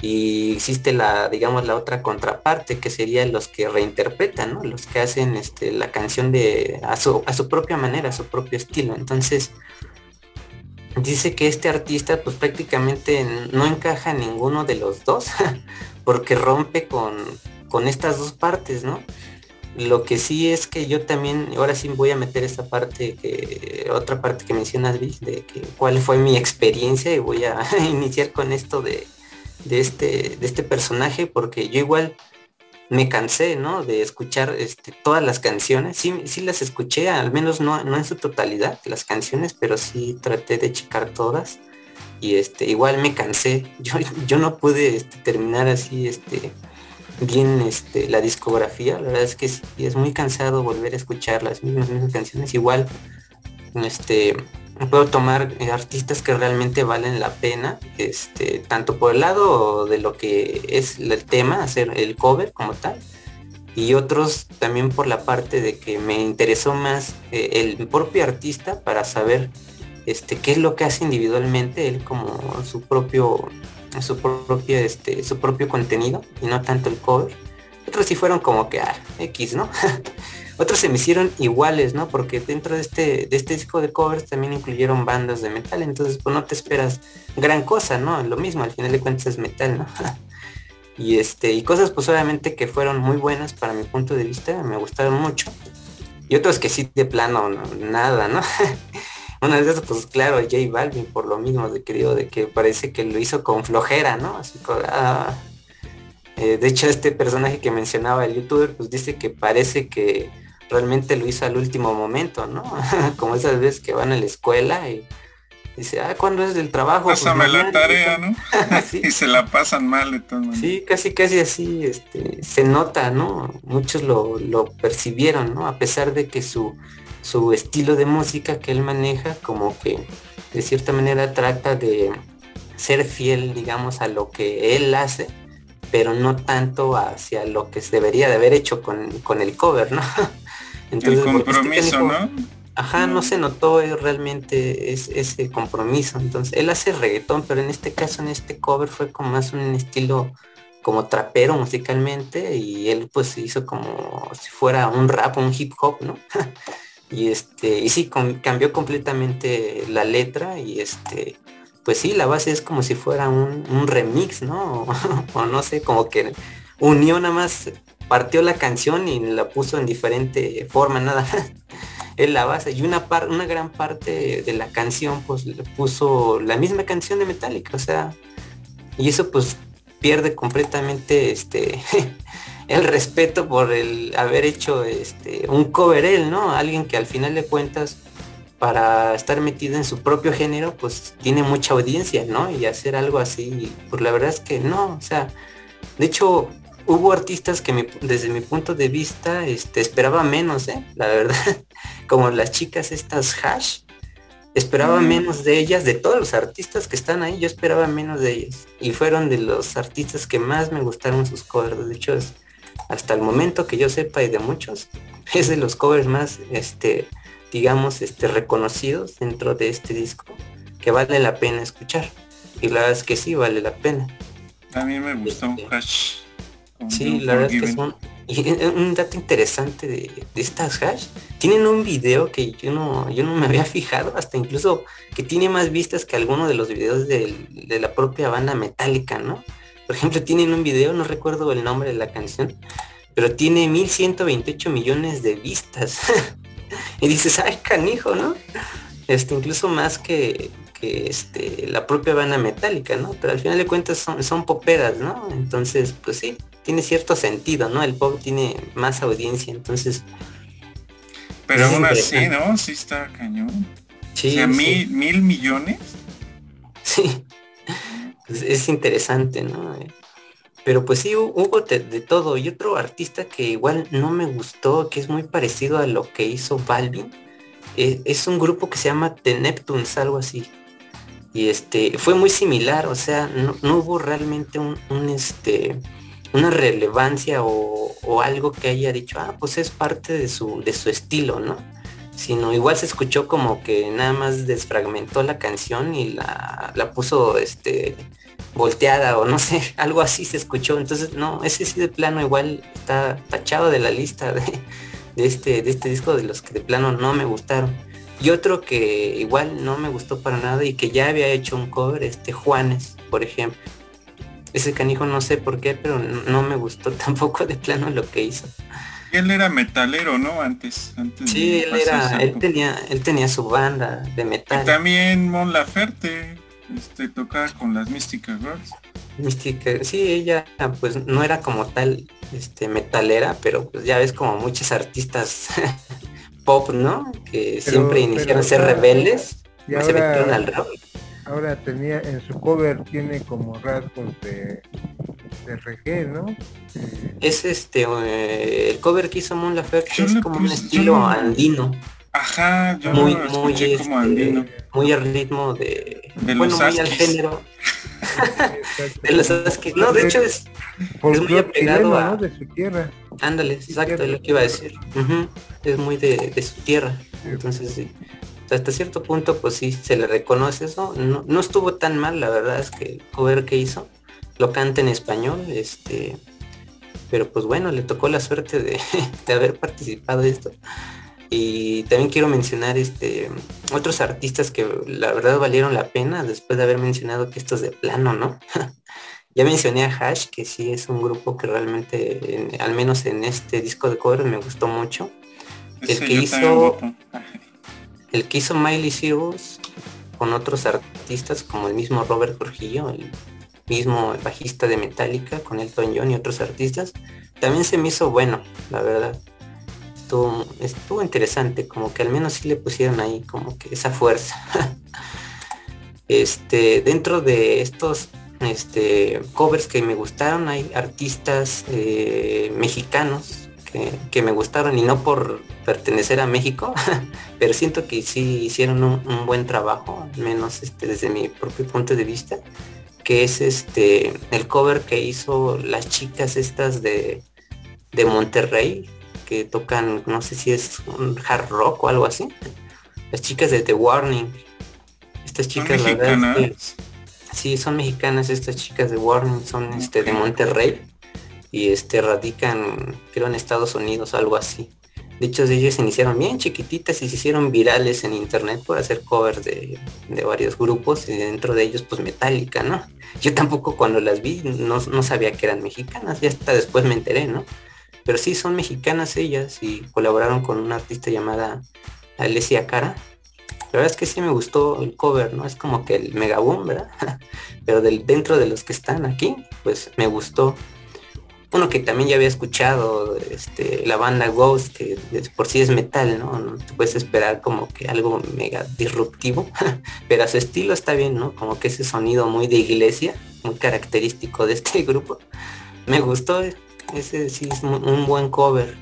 Y existe la, digamos, la otra contraparte, que serían los que reinterpretan, ¿no? Los que hacen este, la canción de, a, su, a su propia manera, a su propio estilo. Entonces, dice que este artista pues prácticamente no encaja en ninguno de los dos, porque rompe con, con estas dos partes, ¿no? Lo que sí es que yo también, ahora sí voy a meter esta parte que, otra parte que mencionas, de que cuál fue mi experiencia y voy a iniciar con esto de, de, este, de este personaje, porque yo igual me cansé, ¿no? De escuchar este, todas las canciones. Sí, sí las escuché, al menos no, no en su totalidad, las canciones, pero sí traté de checar todas. Y este, igual me cansé. Yo, yo no pude este, terminar así, este, bien este, la discografía. La verdad es que es muy cansado volver a escuchar las mismas, canciones. Igual este, puedo tomar eh, artistas que realmente valen la pena, este, tanto por el lado de lo que es el tema, hacer el cover como tal, y otros también por la parte de que me interesó más eh, el propio artista para saber este, qué es lo que hace individualmente él como su propio su propio, este, su propio contenido y no tanto el cover. Otros sí fueron como que ah, X, ¿no? Otros se me hicieron iguales, ¿no? Porque dentro de este, de este disco de covers también incluyeron bandas de metal, entonces pues no te esperas gran cosa, ¿no? Lo mismo, al final de cuentas es metal, ¿no? y este, y cosas pues obviamente que fueron muy buenas para mi punto de vista, me gustaron mucho. Y otros que sí de plano, nada, ¿no? Una de esas, pues claro, J Balvin, por lo mismo, de que digo, de que parece que lo hizo con flojera, ¿no? Así ah. eh, de hecho, este personaje que mencionaba el youtuber, pues dice que parece que realmente lo hizo al último momento, ¿no? Como esas veces que van a la escuela y dice, ah, ¿cuándo es del trabajo? Pues Pásame la tarea, ¿no? y se la pasan mal de todas Sí, casi casi así, este, se nota, ¿no? Muchos lo, lo percibieron, ¿no? A pesar de que su su estilo de música que él maneja como que de cierta manera trata de ser fiel, digamos, a lo que él hace, pero no tanto hacia lo que se debería de haber hecho con, el cover, ¿no? Entonces, el compromiso, ¿no? Ajá, no se notó realmente ese compromiso. Entonces, él hace reggaetón, pero en este caso, en este cover fue como más un estilo como trapero musicalmente y él pues hizo como si fuera un rap, un hip hop, ¿no? y este y sí cambió completamente la letra y este pues sí la base es como si fuera un, remix no o no sé como que unió nada más partió la canción y la puso en diferente forma nada es la base y una par una gran parte de la canción pues le puso la misma canción de Metallica o sea y eso pues pierde completamente este el respeto por el haber hecho este un cover él, ¿no? Alguien que al final de cuentas para estar metido en su propio género, pues tiene mucha audiencia, ¿no? Y hacer algo así, pues la verdad es que no, o sea, de hecho hubo artistas que desde mi punto de vista este, esperaba menos, ¿eh? La verdad, como las chicas estas hash, esperaba mm. menos de ellas, de todos los artistas que están ahí, yo esperaba menos de ellas. Y fueron de los artistas que más me gustaron sus covers. De hecho, es, hasta el momento que yo sepa y de muchos, es de los covers más, este, digamos, este, reconocidos dentro de este disco, que vale la pena escuchar. Y la verdad es que sí, vale la pena. A mí me gustó un este, hash. Sí, la verdad es que son... Y un dato interesante de, estas hash, tienen un video que yo no, yo no me había fijado, hasta incluso que tiene más vistas que alguno de los videos de, de la propia banda metálica, ¿no? Por ejemplo, tienen un video, no recuerdo el nombre de la canción, pero tiene 1128 millones de vistas. y dices, ay, canijo, ¿no? Este, incluso más que, que este, la propia banda metálica, ¿no? Pero al final de cuentas son, son poperas, ¿no? Entonces, pues sí, tiene cierto sentido, ¿no? El pop tiene más audiencia, entonces. Pero aún así, ¿no? Sí está cañón. Sí, o sea, mil, mil millones. Sí es interesante, ¿no? Pero pues sí, hubo de, todo. Y otro artista que igual no me gustó, que es muy parecido a lo que hizo Balvin, e, es, un grupo que se llama The Neptunes, algo así. Y este, fue muy similar, o sea, no, hubo realmente un, este, una relevancia o, o, algo que haya dicho, ah, pues es parte de su, de su estilo, ¿no? Sino igual se escuchó como que nada más desfragmentó la canción y la, la puso este volteada o no sé, algo así se escuchó. Entonces, no, ese sí de plano igual está tachado de la lista de, de este, de este disco de los que de plano no me gustaron. Y otro que igual no me gustó para nada y que ya había hecho un cover, este Juanes, por ejemplo. Ese canijo no sé por qué, pero no me gustó tampoco de plano lo que hizo. Él era metalero, ¿no? Antes, antes sí, él era, él tenía, él tenía su banda de metal. Y también Mon Laferte, este, tocaba con las Místicas Girls. Mística, sí, ella pues no era como tal este metalera, pero pues ya ves como muchos artistas pop, ¿no? Que siempre iniciaron a ser rebeldes, y se metieron al rock. Ahora tenía en su cover tiene como rasgos de, de reggae, ¿no? Es este eh, el cover que hizo Mon Laferte es como un estilo andino. Ajá, yo muy, muy, como andino. Este, muy al ritmo de, de bueno, muy al género. de los Askis. No, de hecho es, es muy apegado a... de su tierra. Ándale, exacto, es lo que iba a decir. Es muy de, de, su tierra. Entonces sí. hasta cierto punto, pues sí, se le reconoce eso. No, no estuvo tan mal, la verdad es que el cover que hizo lo canta en español, este, pero pues bueno, le tocó la suerte de, de haber participado en esto. Y también quiero mencionar este otros artistas que la verdad valieron la pena después de haber mencionado que estos de plano, ¿no? ya mencioné a Hash, que sí es un grupo que realmente, al menos en este disco de cover, me gustó mucho. El que hizo el que hizo Miley Cyrus con otros artistas como el mismo Robert el mismo bajista de Metallica con Elton John y otros artistas, también se me hizo bueno, la verdad estuvo, interesante, como que al menos sí le pusieron ahí como que esa fuerza. este, dentro de estos este, covers que me gustaron, hay artistas eh, mexicanos que, me gustaron y no por pertenecer a México, pero siento que sí hicieron un, buen trabajo, al menos este, desde mi propio punto de vista, que es este el cover que hizo las chicas estas de, de Monterrey, que tocan, no sé si es un hard rock o algo así. Las chicas de The Warning. Estas chicas, ¿Son mexicanas? sí, son mexicanas estas chicas de Warning, son este de Monterrey y este radican, creo en Estados Unidos, algo así. De hecho, ellos se iniciaron bien chiquititas y se hicieron virales en internet por hacer covers de, de, varios grupos y dentro de ellos pues Metallica, ¿no? Yo tampoco cuando las vi no, no sabía que eran mexicanas, y hasta después me enteré, ¿no? Pero sí son mexicanas ellas y colaboraron con una artista llamada Alessia Cara. La verdad es que sí me gustó el cover, ¿no? Es como que el mega boom, ¿verdad? Pero del, dentro de los que están aquí, pues me gustó. Uno que también ya había escuchado, este, la banda Ghost, que por sí es metal, ¿no? ¿no? Te puedes esperar como que algo mega disruptivo, pero a su estilo está bien, ¿no? Como que ese sonido muy de iglesia, muy característico de este grupo. Me gustó, ese sí es un buen cover.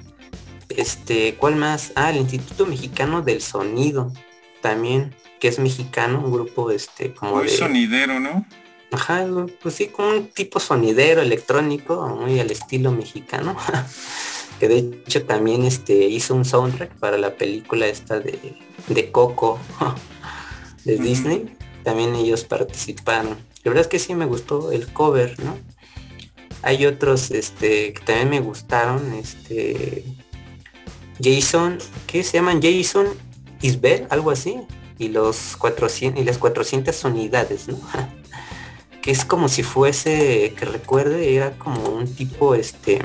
Este, ¿cuál más? Ah, el Instituto Mexicano del Sonido, también, que es mexicano, un grupo este como muy sonidero, ¿no? Ajá, pues sí, como un tipo sonidero electrónico, muy al estilo mexicano. que de hecho también este hizo un soundtrack para la película esta de, de Coco de Disney. También ellos participaron. La verdad es que sí me gustó el cover, ¿no? Hay otros este, que también me gustaron. Este, Jason, ¿qué se llaman? Jason Isbel, algo así. Y los 400 y las 400 unidades, ¿no? que es como si fuese, que recuerde, era como un tipo este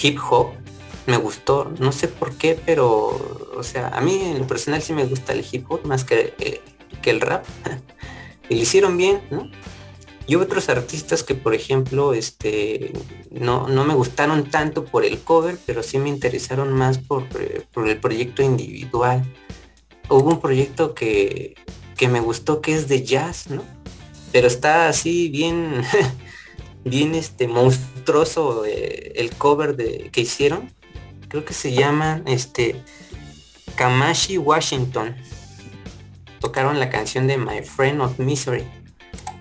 hip hop. Me gustó, no sé por qué, pero, o sea, a mí en lo personal sí me gusta el hip hop más que, eh, que el rap. y lo hicieron bien, ¿no? Y otros artistas que, por ejemplo, este, no, no, me gustaron tanto por el cover, pero sí me interesaron más por, eh, por el proyecto individual. Hubo un proyecto que, que, me gustó que es de jazz, ¿no? Pero está así bien, bien este monstruoso eh, el cover de, que hicieron. Creo que se llama este Kamashi Washington. Tocaron la canción de My Friend of Misery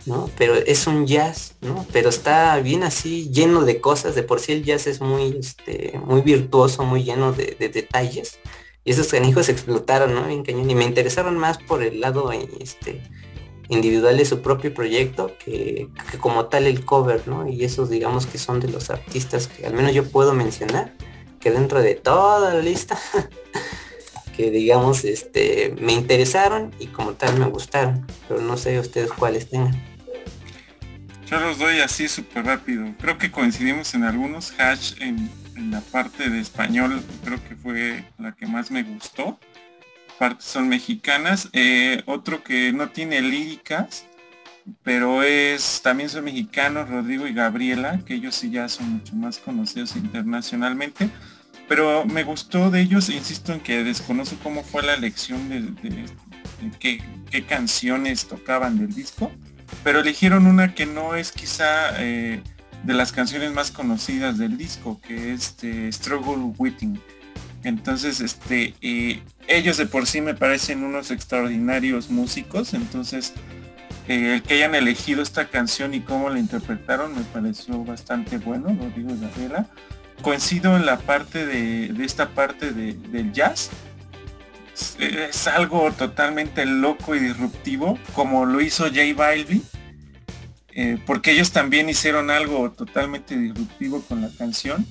¿no? Pero es un jazz, ¿no? Pero está bien así, lleno de cosas. De por sí el jazz es muy, este, muy virtuoso, muy lleno de, detalles. Y esos canijos explotaron, ¿no? Bien cañón. Y me interesaron más por el lado este, individual de su propio proyecto que, como tal el cover, ¿no? Y esos digamos que son de los artistas que al menos yo puedo mencionar, que dentro de toda la lista que digamos este me interesaron y como tal me gustaron. Pero no sé ustedes cuáles tengan. Yo los doy así súper rápido. Creo que coincidimos en algunos. Hash en, la parte de español creo que fue la que más me gustó partes son mexicanas eh, otro que no tiene líricas pero es también son mexicanos Rodrigo y Gabriela que ellos sí ya son mucho más conocidos internacionalmente pero me gustó de ellos, insisto en que desconozco cómo fue la elección de, qué, canciones tocaban del disco, pero eligieron una que no es quizá eh, de las canciones más conocidas del disco, que es este, Struggle Witting. Entonces, este, eh, ellos de por sí me parecen unos extraordinarios músicos, entonces eh, que hayan elegido esta canción y cómo la interpretaron me pareció bastante bueno, lo digo Gabriela coincido en la parte de, esta parte del jazz. Es, algo totalmente loco y disruptivo, como lo hizo J Balvin, eh, porque ellos también hicieron algo totalmente disruptivo con la canción,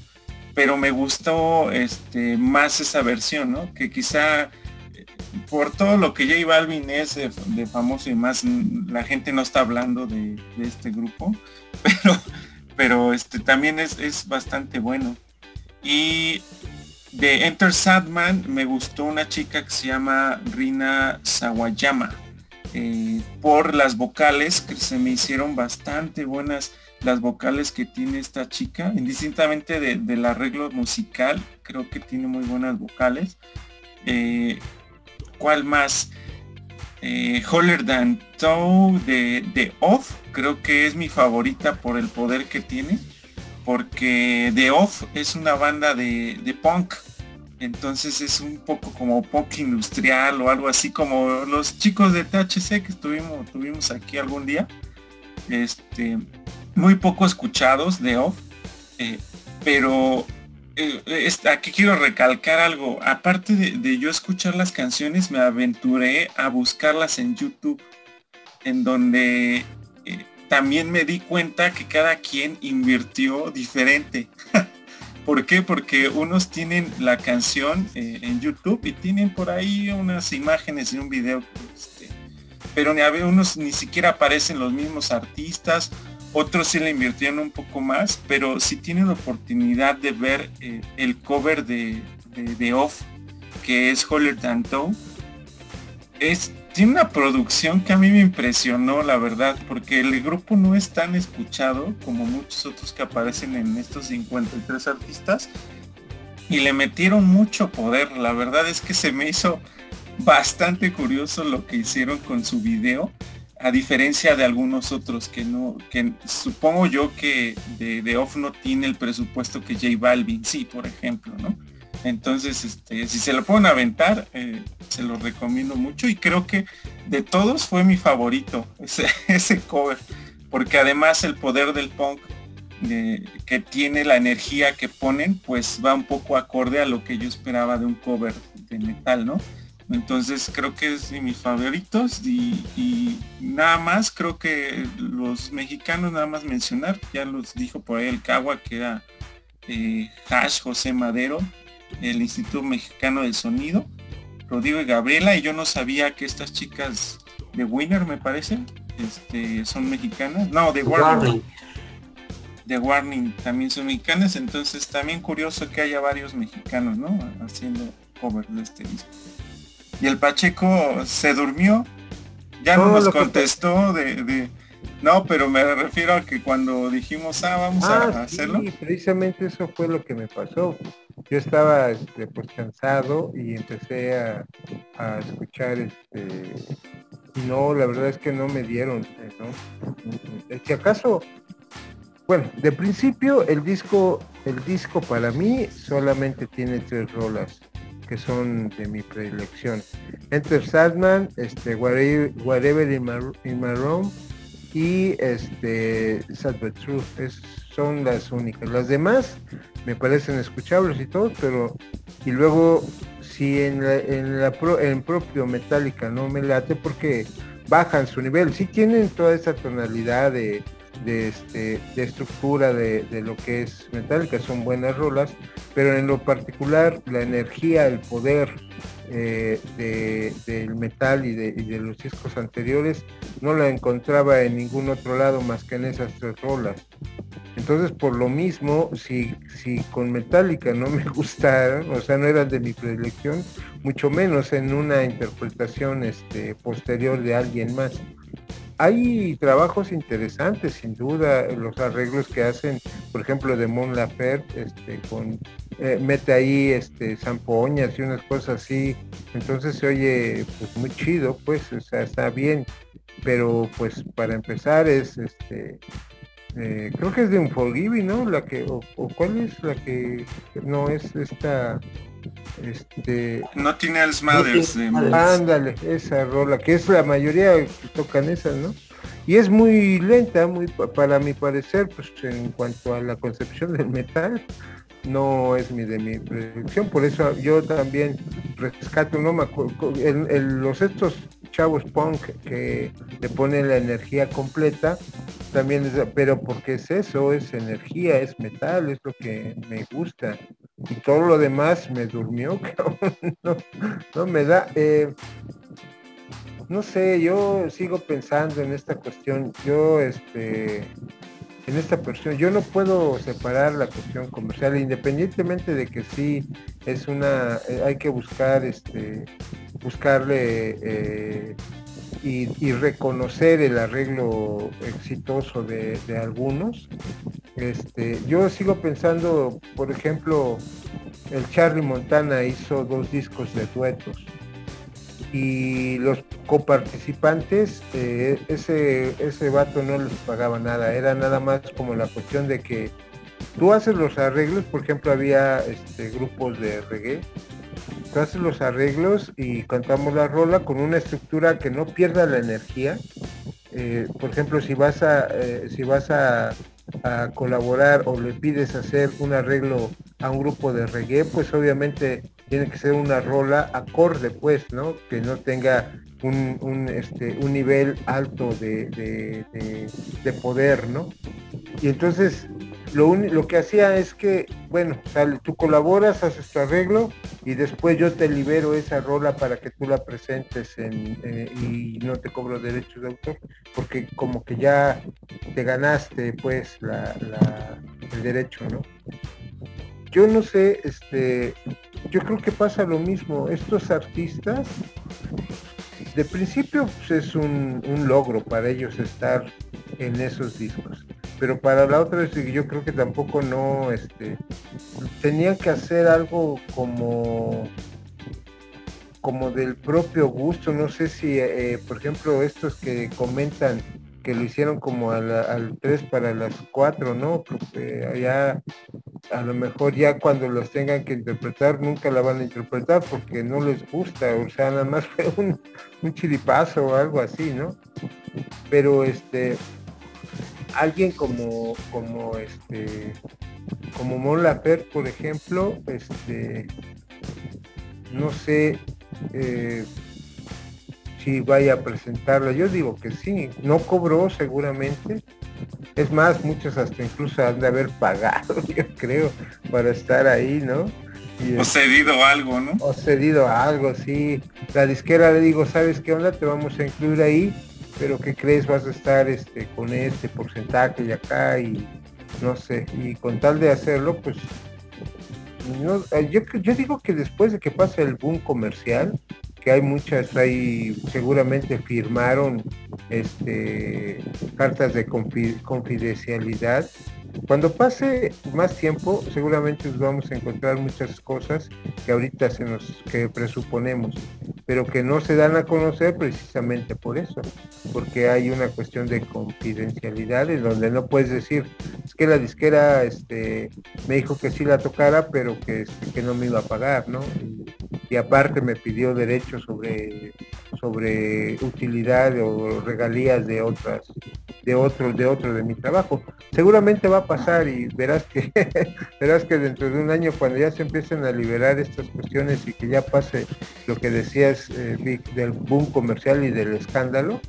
pero me gustó este, más esa versión, ¿no? Que quizá eh, por todo lo que J Balvin es de, famoso y más, la gente no está hablando de, de este grupo, pero pero este también es, es bastante bueno. Y de Enter Sadman me gustó una chica que se llama Rina Sawayama. Eh, por las vocales que se me hicieron bastante buenas las vocales que tiene esta chica, indistintamente del arreglo musical, creo que tiene muy buenas vocales. Eh, ¿Cuál más? Eh, Holler Than Toe de, de Off, creo que es mi favorita por el poder que tiene, porque The Off es una banda de, punk, entonces es un poco como punk industrial o algo así como los chicos de THC que estuvimos, tuvimos aquí algún día, este, muy poco escuchados de Off, eh, pero eh, aquí quiero recalcar algo. Aparte de, yo escuchar las canciones, me aventuré a buscarlas en YouTube, en donde eh, también me di cuenta que cada quien invirtió diferente. ¿Por qué? Porque unos tienen la canción eh, en YouTube y tienen por ahí unas imágenes de un video, este, pero ni a unos ni siquiera aparecen los mismos artistas otros sí le invirtieron un poco más, pero si tienen oportunidad de ver eh, el cover de, de, Off, que es Holler Tanto, es, tiene una producción que a mí me impresionó, la verdad, porque el grupo no es tan escuchado como muchos otros que aparecen en estos 53 artistas. Y le metieron mucho poder. La verdad es que se me hizo bastante curioso lo que hicieron con su video a diferencia de algunos otros que no, que supongo yo que de, Off no tiene el presupuesto que J Balvin, sí, por ejemplo, ¿no? Entonces, este, si se lo pueden aventar, eh, se lo recomiendo mucho y creo que de todos fue mi favorito ese, ese cover, porque además el poder del punk que tiene la energía que ponen, pues va un poco acorde a lo que yo esperaba de un cover de metal, ¿no? Entonces creo que es de mis favoritos y, nada más creo que los mexicanos nada más mencionar, ya los dijo por ahí el Cagua que era eh, Hash José Madero, el Instituto Mexicano del Sonido, Rodrigo y Gabriela y yo no sabía que estas chicas de Winner me parece, este, son mexicanas, no, de Warning. De Warning también son mexicanas, entonces también curioso que haya varios mexicanos, ¿no? Haciendo cover de este disco y el Pacheco se durmió. Ya no, nos contestó de, No, pero me refiero a que cuando dijimos, ah, vamos a ah, hacerlo. precisamente eso fue lo que me pasó. Yo estaba este, pues cansado y empecé a, escuchar este no, la verdad es que no me dieron, ¿no? Si acaso, bueno, de principio el disco, el disco para mí solamente tiene tres rolas que son de mi predilección. Enter Sadman, este, Whatever, in, my, Room y este Sad True. Es, son las únicas. Las demás me parecen escuchables y todo, pero y luego si en la, en la en propio Metallica no me late porque bajan su nivel, sí tienen toda esa tonalidad de, de, este, de estructura de, de, lo que es Metallica, son buenas rolas, pero en lo particular la energía, el poder eh, del metal y de, de, los discos anteriores no la encontraba en ningún otro lado más que en esas tres rolas. Entonces, por lo mismo, si, si con Metallica no me gustaron, o sea, no eran de mi predilección, mucho menos en una interpretación este, posterior de alguien más. Hay trabajos interesantes, sin duda, los arreglos que hacen, por ejemplo, de Mon Laferte, este, con eh, mete ahí este zampoñas y unas cosas así, entonces se oye pues muy chido, pues, o sea, está bien, pero pues para empezar es este eh, creo que es de un Unforgiving, ¿no? La que, o, o, cuál es la que no es esta este no tiene Matters de ándale, esa rola, que es la mayoría que tocan esas, ¿no? Y es muy lenta, muy para mi parecer, pues en cuanto a la concepción del metal, no es mi de mi predicción, por eso yo también rescato, no me acuerdo, en, los estos chavos punk que le ponen la energía completa, también es, pero porque es eso, es energía, es metal, es lo que me gusta. Y todo lo demás me durmió, no, me da. Eh, no sé, yo sigo pensando en esta cuestión. Yo, este, en esta cuestión, yo no puedo separar la cuestión comercial, independientemente de que sí es una, eh, hay que buscar, este, buscarle eh, y, reconocer el arreglo exitoso de, algunos. Este, yo sigo pensando, por ejemplo, el Charlie Montana hizo dos discos de duetos y los coparticipantes, eh, ese, ese vato no les pagaba nada, era nada más como la cuestión de que tú haces los arreglos, por ejemplo había este, grupos de reggae, haces los arreglos y cantamos la rola con una estructura que no pierda la energía. Eh, por ejemplo, si vas a, eh, si vas a, colaborar o le pides hacer un arreglo a un grupo de reggae, pues obviamente tiene que ser una rola acorde, pues, ¿no? Que no tenga un, un, este, un nivel alto de, de, de, poder, ¿no? Y entonces lo, lo que hacía es que, bueno, sale, tú colaboras, haces tu arreglo y después yo te libero esa rola para que tú la presentes en, eh, y no te cobro derechos de autor, porque como que ya te ganaste pues la, el derecho, ¿no? Yo no sé, este, yo creo que pasa lo mismo. Estos artistas, de principio pues, es un, logro para ellos estar en esos discos pero para la otra yo creo que tampoco no este tenían que hacer algo como como del propio gusto no sé si eh, por ejemplo estos que comentan que lo hicieron como al 3 para las 4 no porque allá a lo mejor ya cuando los tengan que interpretar nunca la van a interpretar porque no les gusta o sea nada más fue un, un chiripazo o algo así no pero este alguien como, como este, como Mon Laferte, por ejemplo, este, no sé eh, si vaya a presentarla. Yo digo que sí, no cobró seguramente. Es más, muchos hasta incluso han de haber pagado, yo creo, para estar ahí, ¿no? o cedido algo, ¿no? O cedido algo, sí. La disquera le digo, ¿sabes qué onda? Te vamos a incluir ahí pero ¿qué crees? Vas a estar este, con este porcentaje y acá y no sé, y con tal de hacerlo, pues eh, yo, yo digo que después de que pase el boom comercial, que hay muchas ahí, seguramente firmaron este, cartas de confidencialidad cuando pase más tiempo, seguramente vamos a encontrar muchas cosas que ahorita se nos que presuponemos, pero que no se dan a conocer precisamente por eso, porque hay una cuestión de confidencialidad en donde no puedes decir, es que la disquera este, me dijo que sí la tocara, pero que, este, que no me iba a pagar, ¿no? Y, aparte me pidió derechos sobre, sobre utilidad o regalías de otras de otro, de otro de mi trabajo. Seguramente va a pasar y verás que verás que dentro de un año cuando ya se empiecen a liberar estas cuestiones y que ya pase lo que decías eh, del boom comercial y del escándalo,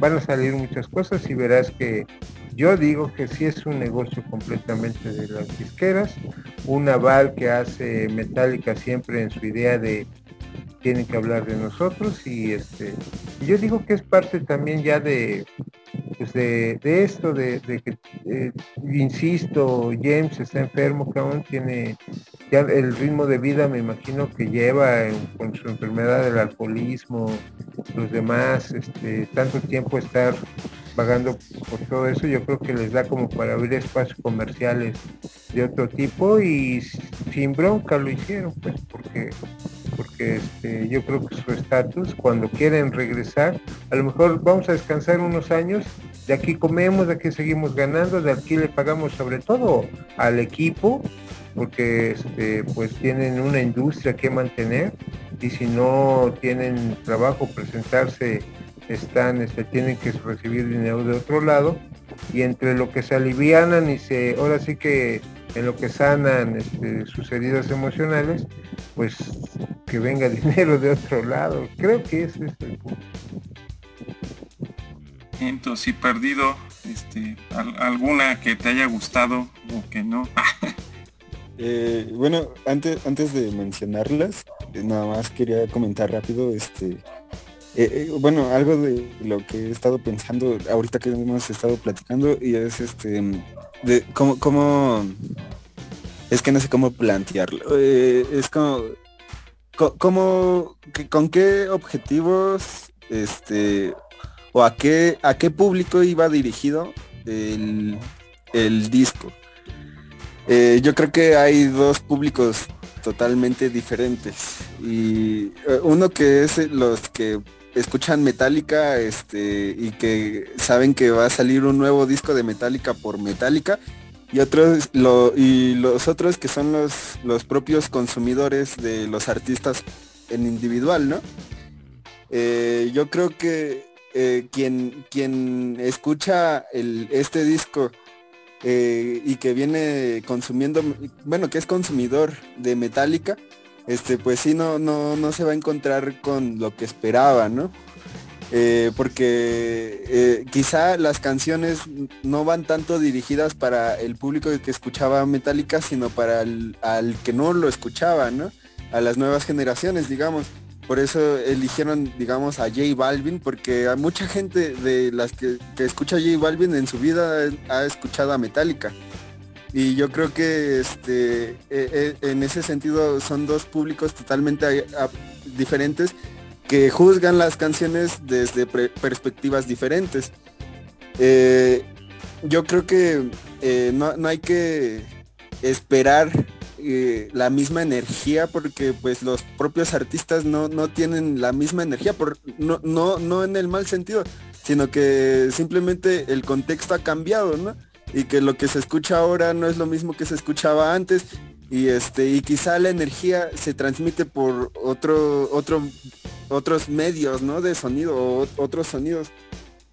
van a salir muchas cosas y verás que yo digo que sí es un negocio completamente de las disqueras, un aval que hace Metallica siempre en su idea de tienen que hablar de nosotros y este yo digo que es parte también ya de pues de, esto de, que eh, insisto James está enfermo que aún tiene ya el ritmo de vida me imagino que lleva con su enfermedad del alcoholismo los demás este tanto tiempo estar pagando por todo eso yo creo que les da como para abrir espacios comerciales de otro tipo y sin bronca lo hicieron pues porque este, yo creo que su estatus, cuando quieren regresar, a lo mejor vamos a descansar unos años, de aquí comemos, de aquí seguimos ganando, de aquí le pagamos sobre todo al equipo, porque este, pues tienen una industria que mantener y si no tienen trabajo, presentarse, están, este, tienen que recibir dinero de otro lado y entre lo que se alivianan y se, ahora sí que en lo que sanan este, sus heridas emocionales, pues que venga dinero de otro lado. Creo que ese es el punto. Entonces, si perdido, este, alguna que te haya gustado o que no. Eh, bueno, antes, antes de mencionarlas, eh, nada más quería comentar rápido, este, eh, bueno, algo de lo que he estado pensando ahorita que hemos estado platicando y es este de cómo, cómo es que no sé cómo plantearlo. Eh, es como, como con qué objetivos, este, o a qué, a qué público iba dirigido el, disco. Eh, yo creo que hay dos públicos totalmente diferentes y eh, uno que es los que escuchan Metallica este, y que saben que va a salir un nuevo disco de Metallica por Metallica y otros lo, y los otros que son los, los propios consumidores de los artistas en individual, ¿no? Eh, yo creo que eh, quien, quien escucha el, este disco eh, y que viene consumiendo, bueno, que es consumidor de Metallica, este, pues sí, no, no, no se va a encontrar con lo que esperaba, ¿no? Eh, porque eh, quizá las canciones no van tanto dirigidas para el público que escuchaba Metallica, sino para al que no lo escuchaba, ¿no? A las nuevas generaciones, digamos. Por eso eligieron, digamos, a J Balvin, porque a mucha gente de las que, que escucha J Balvin en su vida ha escuchado a Metallica y yo creo que este e, e, en ese sentido son dos públicos totalmente diferentes que juzgan las canciones desde perspectivas diferentes. Eh, yo creo que eh, no, hay que esperar eh, la misma energía porque pues los propios artistas no, no tienen la misma energía, por, no, no, no en el mal sentido, sino que simplemente el contexto ha cambiado, ¿no? Y que lo que se escucha ahora no es lo mismo que se escuchaba antes. Y este y quizá la energía se transmite por otro otro otros medios no de sonido o otros sonidos.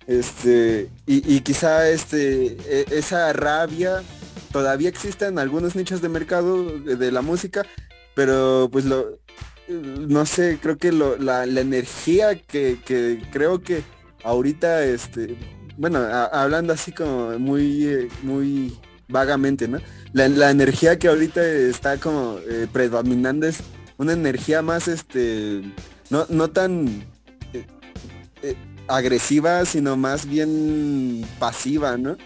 Este y, quizá este e, esa rabia todavía existe en algunos nichos de mercado de, la música pero pues lo no sé creo que la, energía que, que creo que ahorita este bueno, hablando así como muy, eh, muy vagamente, ¿no? La, energía que ahorita está como eh, predominando es una energía más, este, no, no tan eh, agresiva, sino más bien pasiva, ¿no?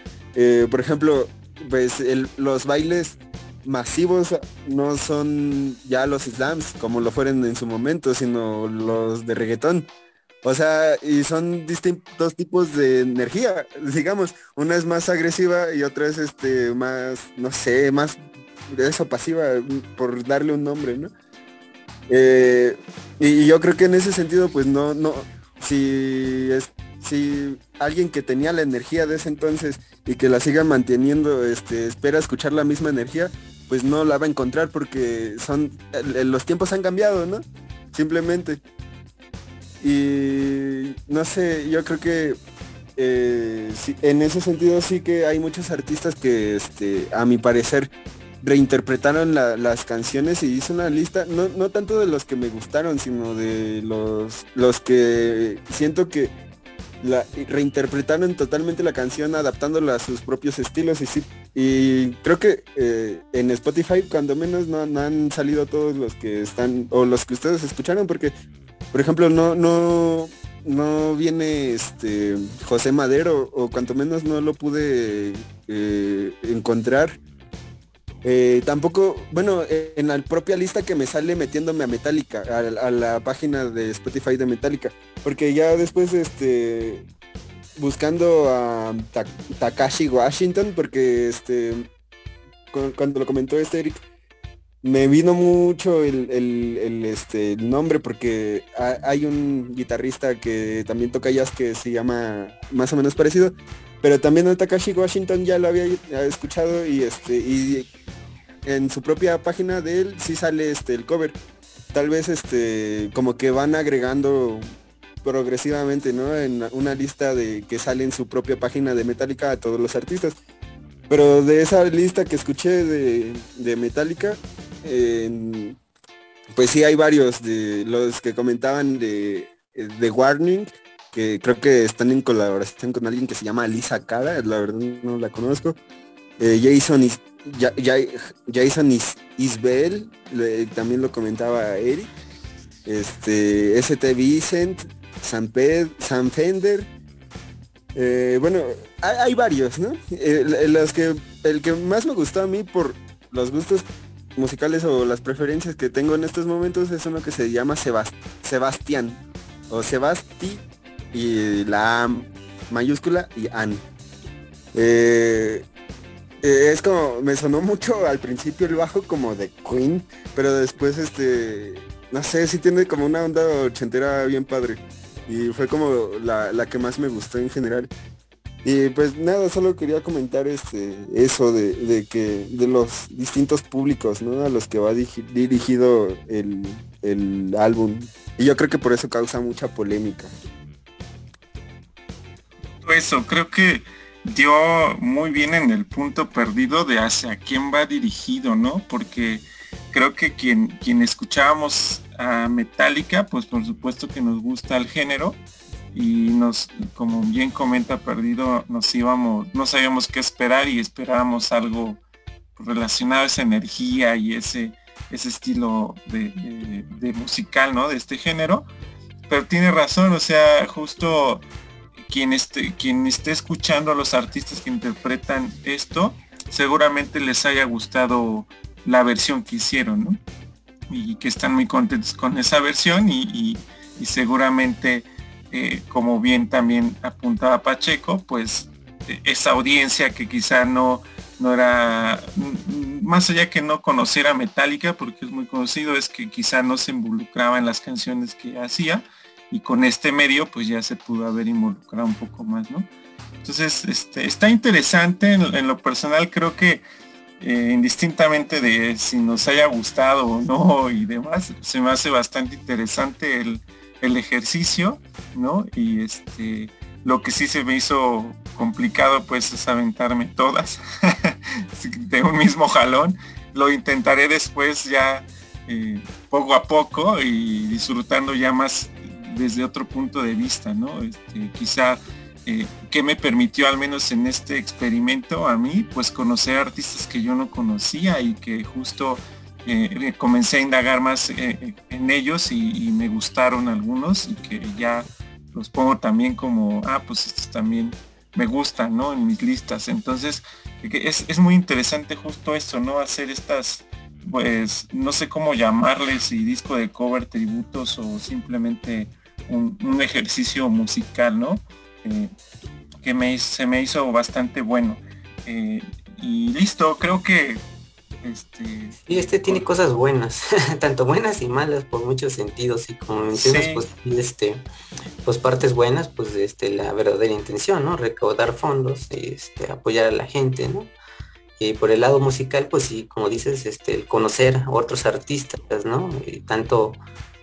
por ejemplo, pues los bailes masivos no son ya los slams como lo fueron en su momento, sino los de reggaetón. O sea, y son distintos tipos de energía, digamos. Una es más agresiva y otra es este más, no sé, más de eso pasiva, por darle un nombre, ¿no? Eh, y yo creo que en ese sentido, pues no, no, si es, si alguien que tenía la energía de ese entonces y que la siga manteniendo, este, espera escuchar la misma energía, pues no la va a encontrar porque son, los tiempos han cambiado, ¿no? Simplemente. Y no sé, yo creo que eh, en ese sentido sí que hay muchos artistas que, este, a mi parecer, reinterpretaron las canciones y hice una lista, no, no tanto de los que me gustaron, sino de los, los que siento que reinterpretaron totalmente la canción adaptándola a sus propios estilos y sí y creo que eh, en Spotify cuando menos no, han salido todos los que están o los que ustedes escucharon porque por ejemplo no no no viene este José Madero o cuanto menos no lo pude eh, encontrar. Eh, tampoco, bueno, en la propia lista que me sale metiéndome a Metallica, a, la página de Spotify de Metallica, porque ya después, este, buscando a Takashi Washington, porque este, cuando lo comentó este Eric, me vino mucho el, este, nombre porque hay un guitarrista que también toca jazz que se llama más o menos parecido, pero también a Takashi Washington ya lo había escuchado y este y en su propia página de él sí sale este el cover. Tal vez este como que van agregando progresivamente, ¿no? En una lista de que sale en su propia página de Metallica a todos los artistas. Pero de esa lista que escuché de, de Metallica, pues sí hay varios de los que comentaban de, de Warning, que creo que están en colaboración con alguien que se llama Lisa Cara, la verdad no la conozco. Eh, Jason Jason Isbel, también lo comentaba Eric. Este, ST Vicent, San, San Fender. Eh, bueno, hay, varios, ¿no? que, el que más me gustó a mí por los gustos musicales o las preferencias que tengo en estos momentos es uno que se llama Sebastián o Sebasti y la mayúscula y An. Eh, eh, es como, me sonó mucho al principio el bajo como de Queen, pero después este, no sé, sí tiene como una onda ochentera bien padre. Y fue como la, que más me gustó en general. Y pues nada, solo quería comentar este eso de, que de los distintos públicos, ¿no? A los que va dirigido el, el álbum. Y yo creo que por eso causa mucha polémica. Eso, creo que dio muy bien en el punto perdido de hacia quién va dirigido, ¿no? Porque creo que quien, quien escuchábamos a Metallica, pues por supuesto que nos gusta el género y nos, como bien comenta Perdido, nos íbamos, no sabíamos qué esperar y esperábamos algo relacionado a esa energía y ese, ese estilo de, musical, ¿no? De este género. Pero tiene razón, o sea, justo quien esté, quien esté escuchando a los artistas que interpretan esto, seguramente les haya gustado la versión que hicieron, ¿no? Y que están muy contentos con esa versión y, seguramente, eh, como bien también apuntaba Pacheco, pues e, esa audiencia que quizá no, no era, más allá que no conociera Metallica, porque es muy conocido, es que quizá no se involucraba en las canciones que hacía, y con este medio pues ya se pudo haber involucrado un poco más, ¿no? Entonces, este, está interesante, en, lo personal creo que indistintamente de si nos haya gustado o no y demás, se me hace bastante interesante el, ejercicio, ¿no? Y este, lo que sí se me hizo complicado pues es aventarme todas de un mismo jalón. Lo intentaré después ya eh, poco a poco y disfrutando ya más desde otro punto de vista, ¿no? Este, quizá eh, que me permitió al menos en este experimento a mí, pues conocer artistas que yo no conocía y que justo eh, comencé a indagar más eh, en ellos y, me gustaron algunos y que ya los pongo también como, ah, pues estos también me gustan, ¿no? En mis listas. Entonces, es, es muy interesante justo esto, ¿no? Hacer estas pues no sé cómo llamarles si disco de cover tributos o simplemente un, ejercicio musical, ¿no? Eh, que me, se me hizo bastante bueno. Eh, y listo, creo que este y este tiene cosas buenas tanto buenas y malas por muchos sentidos y como mencionas pues este pues partes buenas pues este la verdadera intención no recaudar fondos y este apoyar a la gente no y por el lado musical pues sí como dices este el conocer a otros artistas no y tanto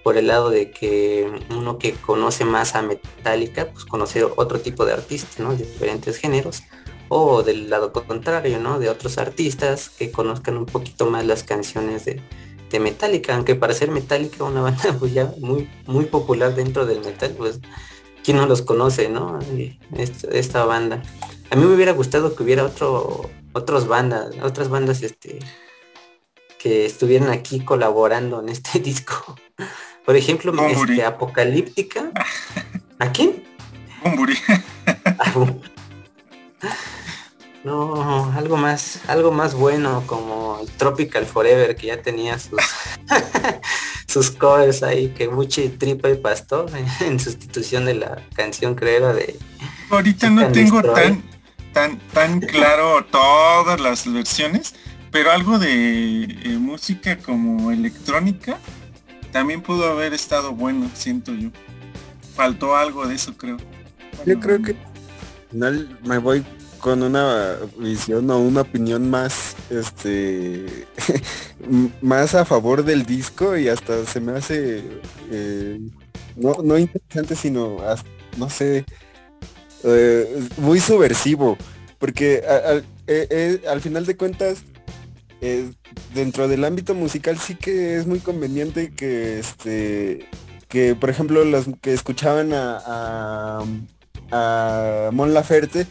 por el lado de que uno que conoce más a Metallica, pues conocer otro tipo de artistas, ¿no? De diferentes géneros. O del lado contrario, ¿no? De otros artistas que conozcan un poquito más las canciones de, de Metallica, aunque para ser Metallica una banda pues muy, muy popular dentro del metal, pues quién no los conoce, ¿no? Esta, banda. A mí me hubiera gustado que hubiera otro, otras bandas, otras bandas este que estuvieran aquí colaborando en este disco. Por ejemplo, este, Apocalíptica. ¿A quién? No, algo más, algo más bueno como el Tropical Forever que ya tenía sus sus covers ahí que Muchi Tripa y Pastor en sustitución de la canción creo de Ahorita no tengo tan tan tan claro todas las versiones, pero algo de eh, música como electrónica también pudo haber estado bueno, siento yo. Faltó algo de eso, creo. yo creo que me voy con una visión o una opinión más este más a favor del disco y hasta se me hace eh, no, interesante sino no sé eh, muy subversivo porque eh, al final de cuentas dentro del ámbito musical sí que es muy conveniente que este que por ejemplo los que escuchaban a, a, a Mon Laferte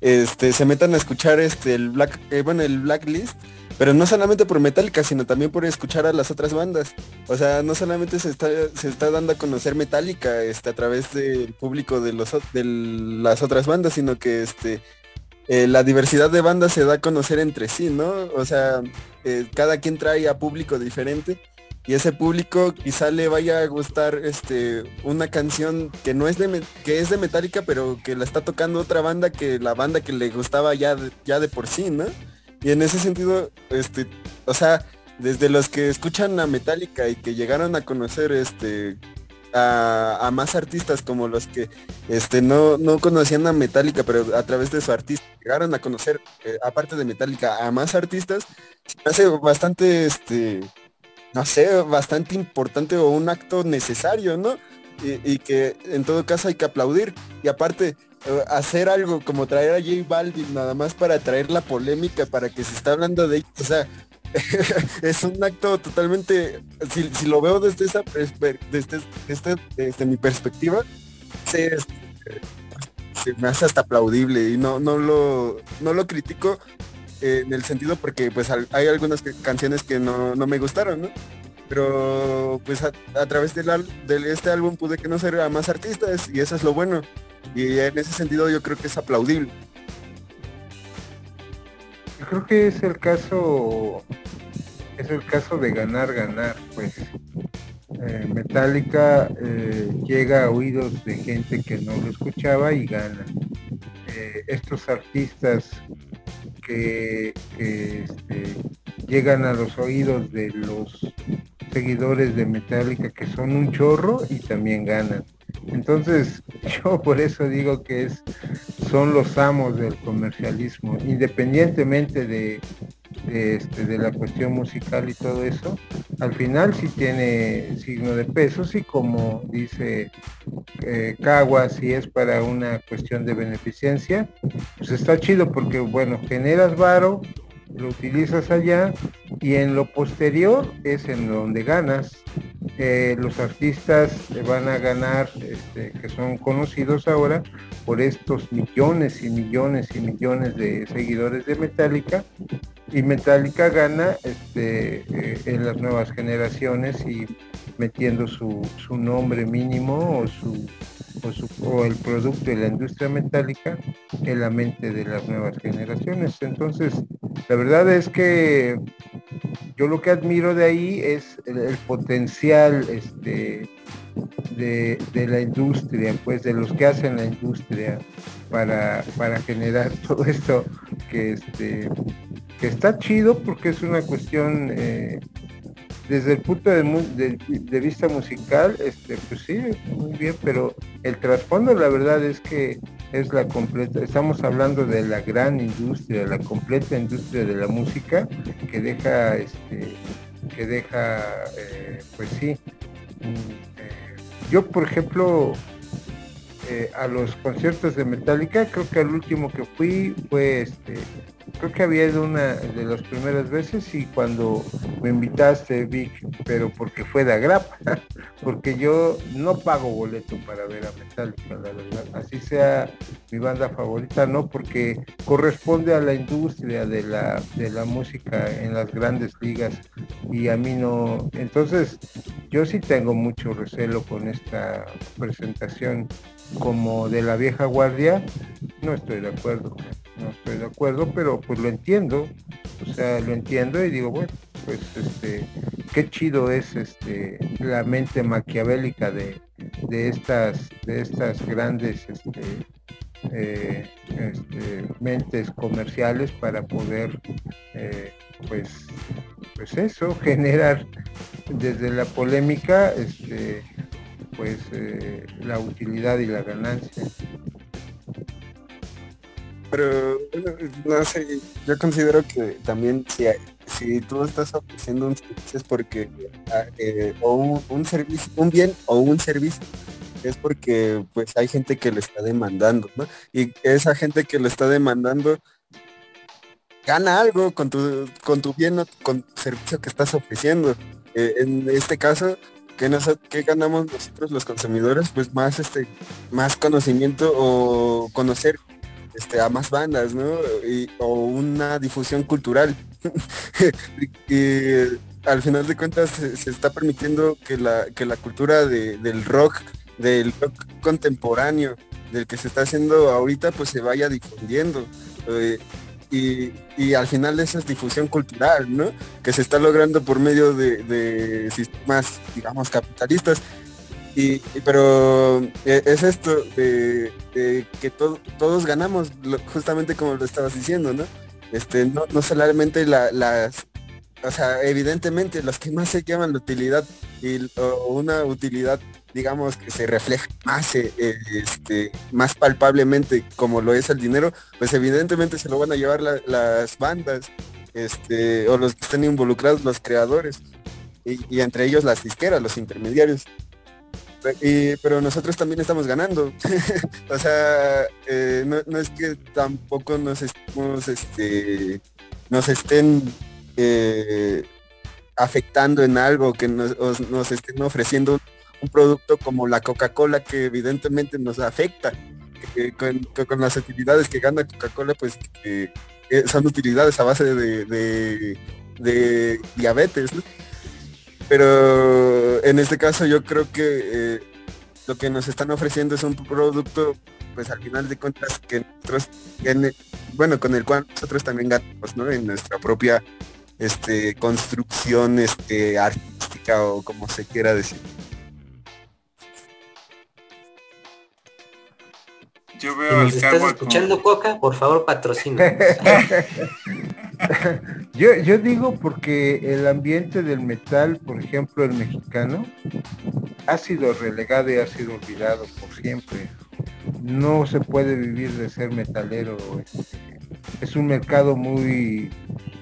este, se metan a escuchar este, el Black, eh, bueno, el Blacklist, pero no solamente por Metallica, sino también por escuchar a las otras bandas. O sea, no solamente se está, se está dando a conocer Metallica este, a través del público de, los, de las otras bandas, sino que este, eh, la diversidad de bandas se da a conocer entre sí, ¿no? O sea, eh, cada quien trae a público diferente y ese público quizá le vaya a gustar este una canción que no es de que es de Metallica pero que la está tocando otra banda que la banda que le gustaba ya de, ya de por sí, ¿no? Y en ese sentido, este, o sea, desde los que escuchan a Metallica y que llegaron a conocer este a, más artistas como los que este no, no conocían a Metallica, pero a través de su artista llegaron a conocer, eh, aparte de Metallica, a más artistas, se hace bastante este no sé, bastante importante o un acto necesario, ¿no? Y, que en todo caso hay que aplaudir. Y aparte, eh, hacer algo como traer a J Balvin nada más para traer la polémica, para que se está hablando de o sea, es un acto totalmente, si, lo veo desde esa desde, desde, desde, mi perspectiva, se, me hace hasta aplaudible y no, no lo, no lo critico eh, en el sentido porque pues hay algunas canciones que no, me gustaron, ¿no? Pero pues a, través de este álbum pude conocer a más artistas y eso es lo bueno. Y en ese sentido yo creo que es aplaudible. Creo que es el caso, es el caso de ganar, ganar, pues. Eh, Metallica eh, llega a oídos de gente que no lo escuchaba y gana. estos artistas que, este, llegan a los oídos de los seguidores de Metallica que son un chorro y también ganan. Entonces, yo por eso digo que es, son los amos del comercialismo, independientemente de, este, de la cuestión musical y todo eso, al final sí tiene signo de peso, y como dice eh, si es para una cuestión de beneficencia, pues está chido porque, bueno, generas varo, lo utilizas allá y en lo posterior es en donde ganas. Los artistas van a ganar, este, que son conocidos ahora, por estos millones y millones y millones de seguidores de Metallica. Y Metallica gana este, eh, en las nuevas generaciones y metiendo su, su nombre mínimo o su o, el producto de la industria metálica en la mente de las nuevas generaciones. Entonces, la verdad es que yo lo que admiro de ahí es el, potencial este, de, la industria, pues de los que hacen la industria para, para generar todo esto que, este, que está chido porque es una cuestión eh, desde el punto de, vista musical, este, pues sí, muy bien, pero el trasfondo la verdad es que es la completa, estamos hablando de la gran industria, la completa industria de la música que deja, este, que deja, eh, pues sí, mm, yo por ejemplo eh, a los conciertos de Metallica, creo que el último que fui fue este, creo que había ido una de las primeras veces y cuando me invitaste, Vic, pero porque fue de agrapa, porque yo no pago boleto para ver a Metallica, la verdad, así sea mi banda favorita, no, porque corresponde a la industria de la, de la música en las grandes ligas y a mí no, entonces yo sí tengo mucho recelo con esta presentación como de la vieja guardia, no estoy de acuerdo, no estoy de acuerdo, pero pues lo entiendo, o sea, lo entiendo y digo, bueno, pues este, qué chido es este la mente maquiavélica de, estas, de estas grandes este, eh, este, mentes comerciales para poder eh, pues pues eso generar desde la polémica este pues eh, la utilidad y la ganancia. Pero no sé, yo considero que también si, si tú estás ofreciendo un servicio es porque ah, eh, o un, servicio, un bien o un servicio es porque pues hay gente que le está demandando, ¿no? Y esa gente que le está demandando gana algo con tu, con tu bien o con tu servicio que estás ofreciendo. Eh, en este caso, ¿qué, ganamos nosotros los consumidores? Pues más este, más conocimiento o conocer este, a más bandas, ¿no? o una difusión cultural. y al final de cuentas se, está permitiendo que la, que la cultura del rock, del rock contemporáneo, del que se está haciendo ahorita, pues se vaya difundiendo. Eh, y, al final esa es difusión cultural, ¿no? Que se está logrando por medio de, sistemas, digamos, capitalistas. Y, pero e, es esto, de, que todos ganamos, justamente como lo estabas diciendo, ¿no? Este, no, no solamente las, o sea, evidentemente los que más se llaman la utilidad y una utilidad digamos, que se refleja más, eh, eh, este, más palpablemente como lo es el dinero, pues evidentemente se lo van a llevar las bandas, este, o los que estén involucrados, los creadores, y, entre ellos las disqueras, los intermediarios. pero nosotros también estamos ganando. o sea, eh, no, es que tampoco nos estemos, este, nos estén afectando en algo, que nos, nos estén ofreciendo un producto como la Coca-Cola que evidentemente nos afecta, con, las utilidades que gana Coca-Cola, pues son utilidades a base de, diabetes. Pero en este caso yo creo que eh, lo que nos están ofreciendo es un producto, pues al final de cuentas, que nosotros, bueno, con el cual nosotros también ganamos, ¿no? En nuestra propia este, construcción este, artística o como se quiera decir. Yo veo si estás escuchando Coca, por favor patrocina. yo, yo digo porque el ambiente del metal, por ejemplo, el mexicano, ha sido relegado y ha sido olvidado por siempre. No se puede vivir de ser metalero. Este, es un mercado muy,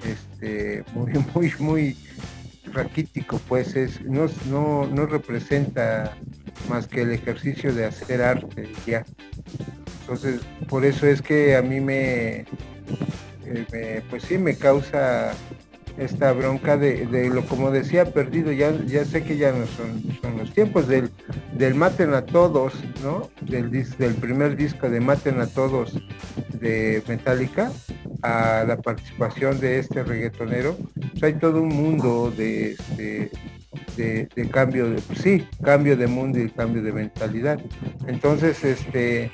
este, muy, muy, muy raquítico, pues es, no, no, no representa más que el ejercicio de hacer arte ya. Entonces, por eso es que a mí me, eh, pues sí, me causa esta bronca de, lo como decía perdido. Ya ya sé que ya no son, son los tiempos del, del maten a todos no del del primer disco de maten a todos de Metallica a la participación de este reggaetonero. Pues hay todo un mundo de, este, de, cambio de, pues sí, cambio de mundo y cambio de mentalidad. Entonces, este,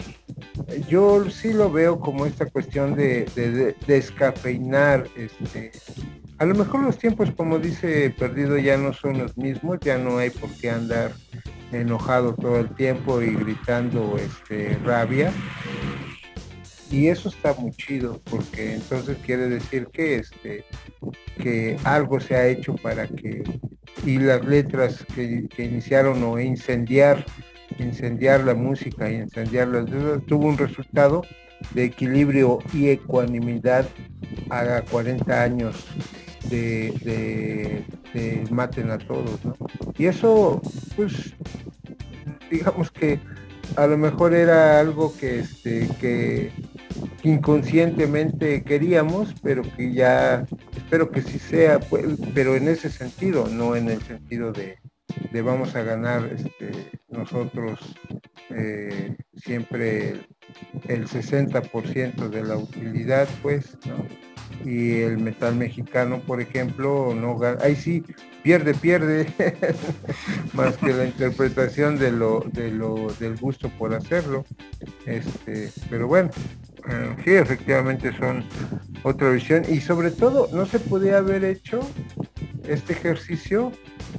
yo sí lo veo como esta cuestión de, descafeinar, este, a lo mejor los tiempos, como dice Perdido, ya no son los mismos, ya no hay por qué andar enojado todo el tiempo y gritando este, rabia. Y eso está muy chido, porque entonces quiere decir que, este, que algo se ha hecho para que y las letras que, iniciaron o incendiar, incendiar la música y incendiar las letras, tuvo un resultado de equilibrio y ecuanimidad a 40 años de, maten a todos, ¿no? Y eso, pues, digamos que a lo mejor era algo que, este, que inconscientemente queríamos, pero que ya espero que sí sea, pues, pero en ese sentido, no en el sentido de, de vamos a ganar este, nosotros eh, siempre el 60% de la utilidad, pues. Y el metal mexicano, por ejemplo, no ahí sí pierde, pierde, más que la interpretación de lo, de lo, del gusto por hacerlo. Este, pero bueno, eh, sí, efectivamente son otra visión. Y sobre todo, no se podía haber hecho este ejercicio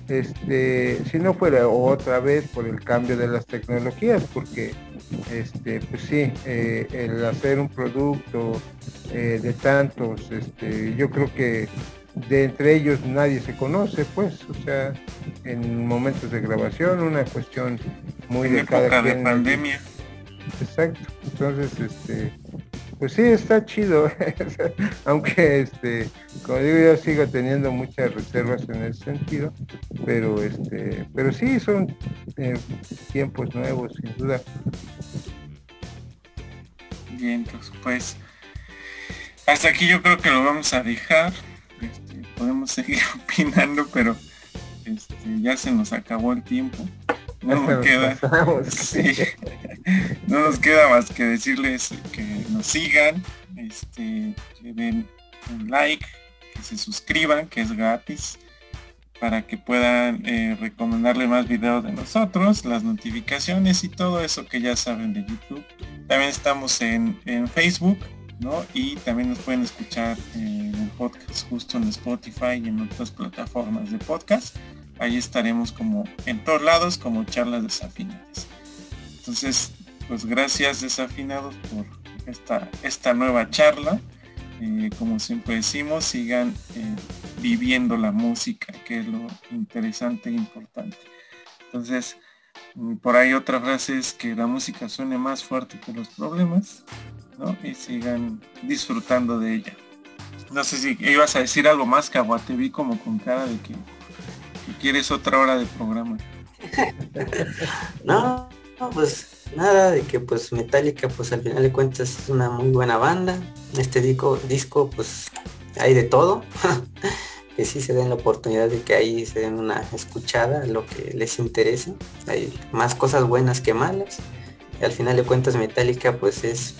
este, si no fuera otra vez por el cambio de las tecnologías, porque este, pues sí, eh, el hacer un producto eh, de tantos, este, yo creo que de entre ellos nadie se conoce, pues, o sea, en momentos de grabación, una cuestión muy de cada quien. De pandemia. Exacto. Entonces, este, pues sí, está chido. Aunque, este, como digo, yo sigo teniendo muchas reservas en ese sentido, pero, este, pero sí son eh, tiempos nuevos, sin duda. Bien, entonces, pues, hasta aquí yo creo que lo vamos a dejar. Este, podemos seguir opinando, pero este, ya se nos acabó el tiempo. No nos queda, no nos queda más que decirles que nos sigan, este, que den un like, que se suscriban, que es gratis, para que puedan eh, recomendarle más videos de nosotros, las notificaciones y todo eso que ya saben de YouTube. También estamos en, en Facebook, ¿no? Y también nos pueden escuchar en el podcast justo en Spotify y en otras plataformas de podcast ahí estaremos como en todos lados como charlas desafinadas. Entonces, pues gracias desafinados por esta, esta nueva charla. Eh, como siempre decimos, sigan eh, viviendo la música, que es lo interesante e importante. Entonces, mm, por ahí otra frase es que la música suene más fuerte que los problemas, ¿no? Y sigan disfrutando de ella. No sé si ibas a decir algo más, que te vi como con cara de que quieres otra hora de programa. no, pues nada, de que pues Metallica pues al final de cuentas es una muy buena banda. Este disco, disco pues hay de todo. que sí se den la oportunidad de que ahí se den una escuchada lo que les interese. Hay más cosas buenas que malas. Al final de cuentas Metallica pues es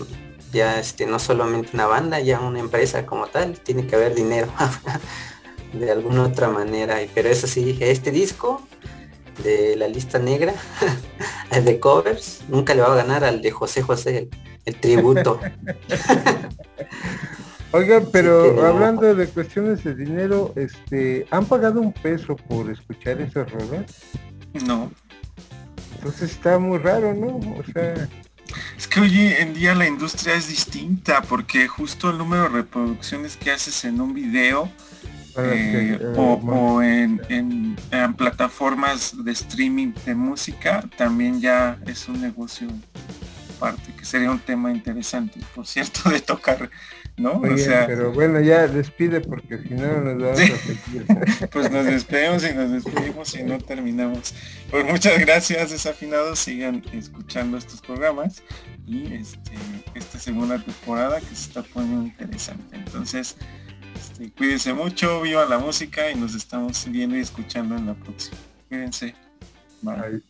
ya este no solamente una banda, ya una empresa como tal, tiene que haber dinero. de alguna otra manera. Pero eso sí dije, este disco de la lista negra, el de covers, nunca le va a ganar al de José José, el, tributo. Oiga, pero hablando de cuestiones de dinero, este, ¿han pagado un peso por escuchar esas rolas? No. Entonces está muy raro, ¿no? O sea... Es que hoy en día la industria es distinta porque justo el número de reproducciones que haces en un video eh, eh, o, en, plataformas de streaming de música también ya es un negocio aparte, que sería un tema interesante, por cierto, de tocar, ¿no? pero bueno, ya despide porque si no nos vamos a seguir. pues nos despedimos y nos despedimos y no terminamos. Pues muchas gracias, desafinados, sigan escuchando estos programas y este, esta segunda temporada que se está poniendo interesante. Entonces, este, cuídense mucho, viva la música y nos estamos viendo y escuchando en la próxima. Cuídense. Bye.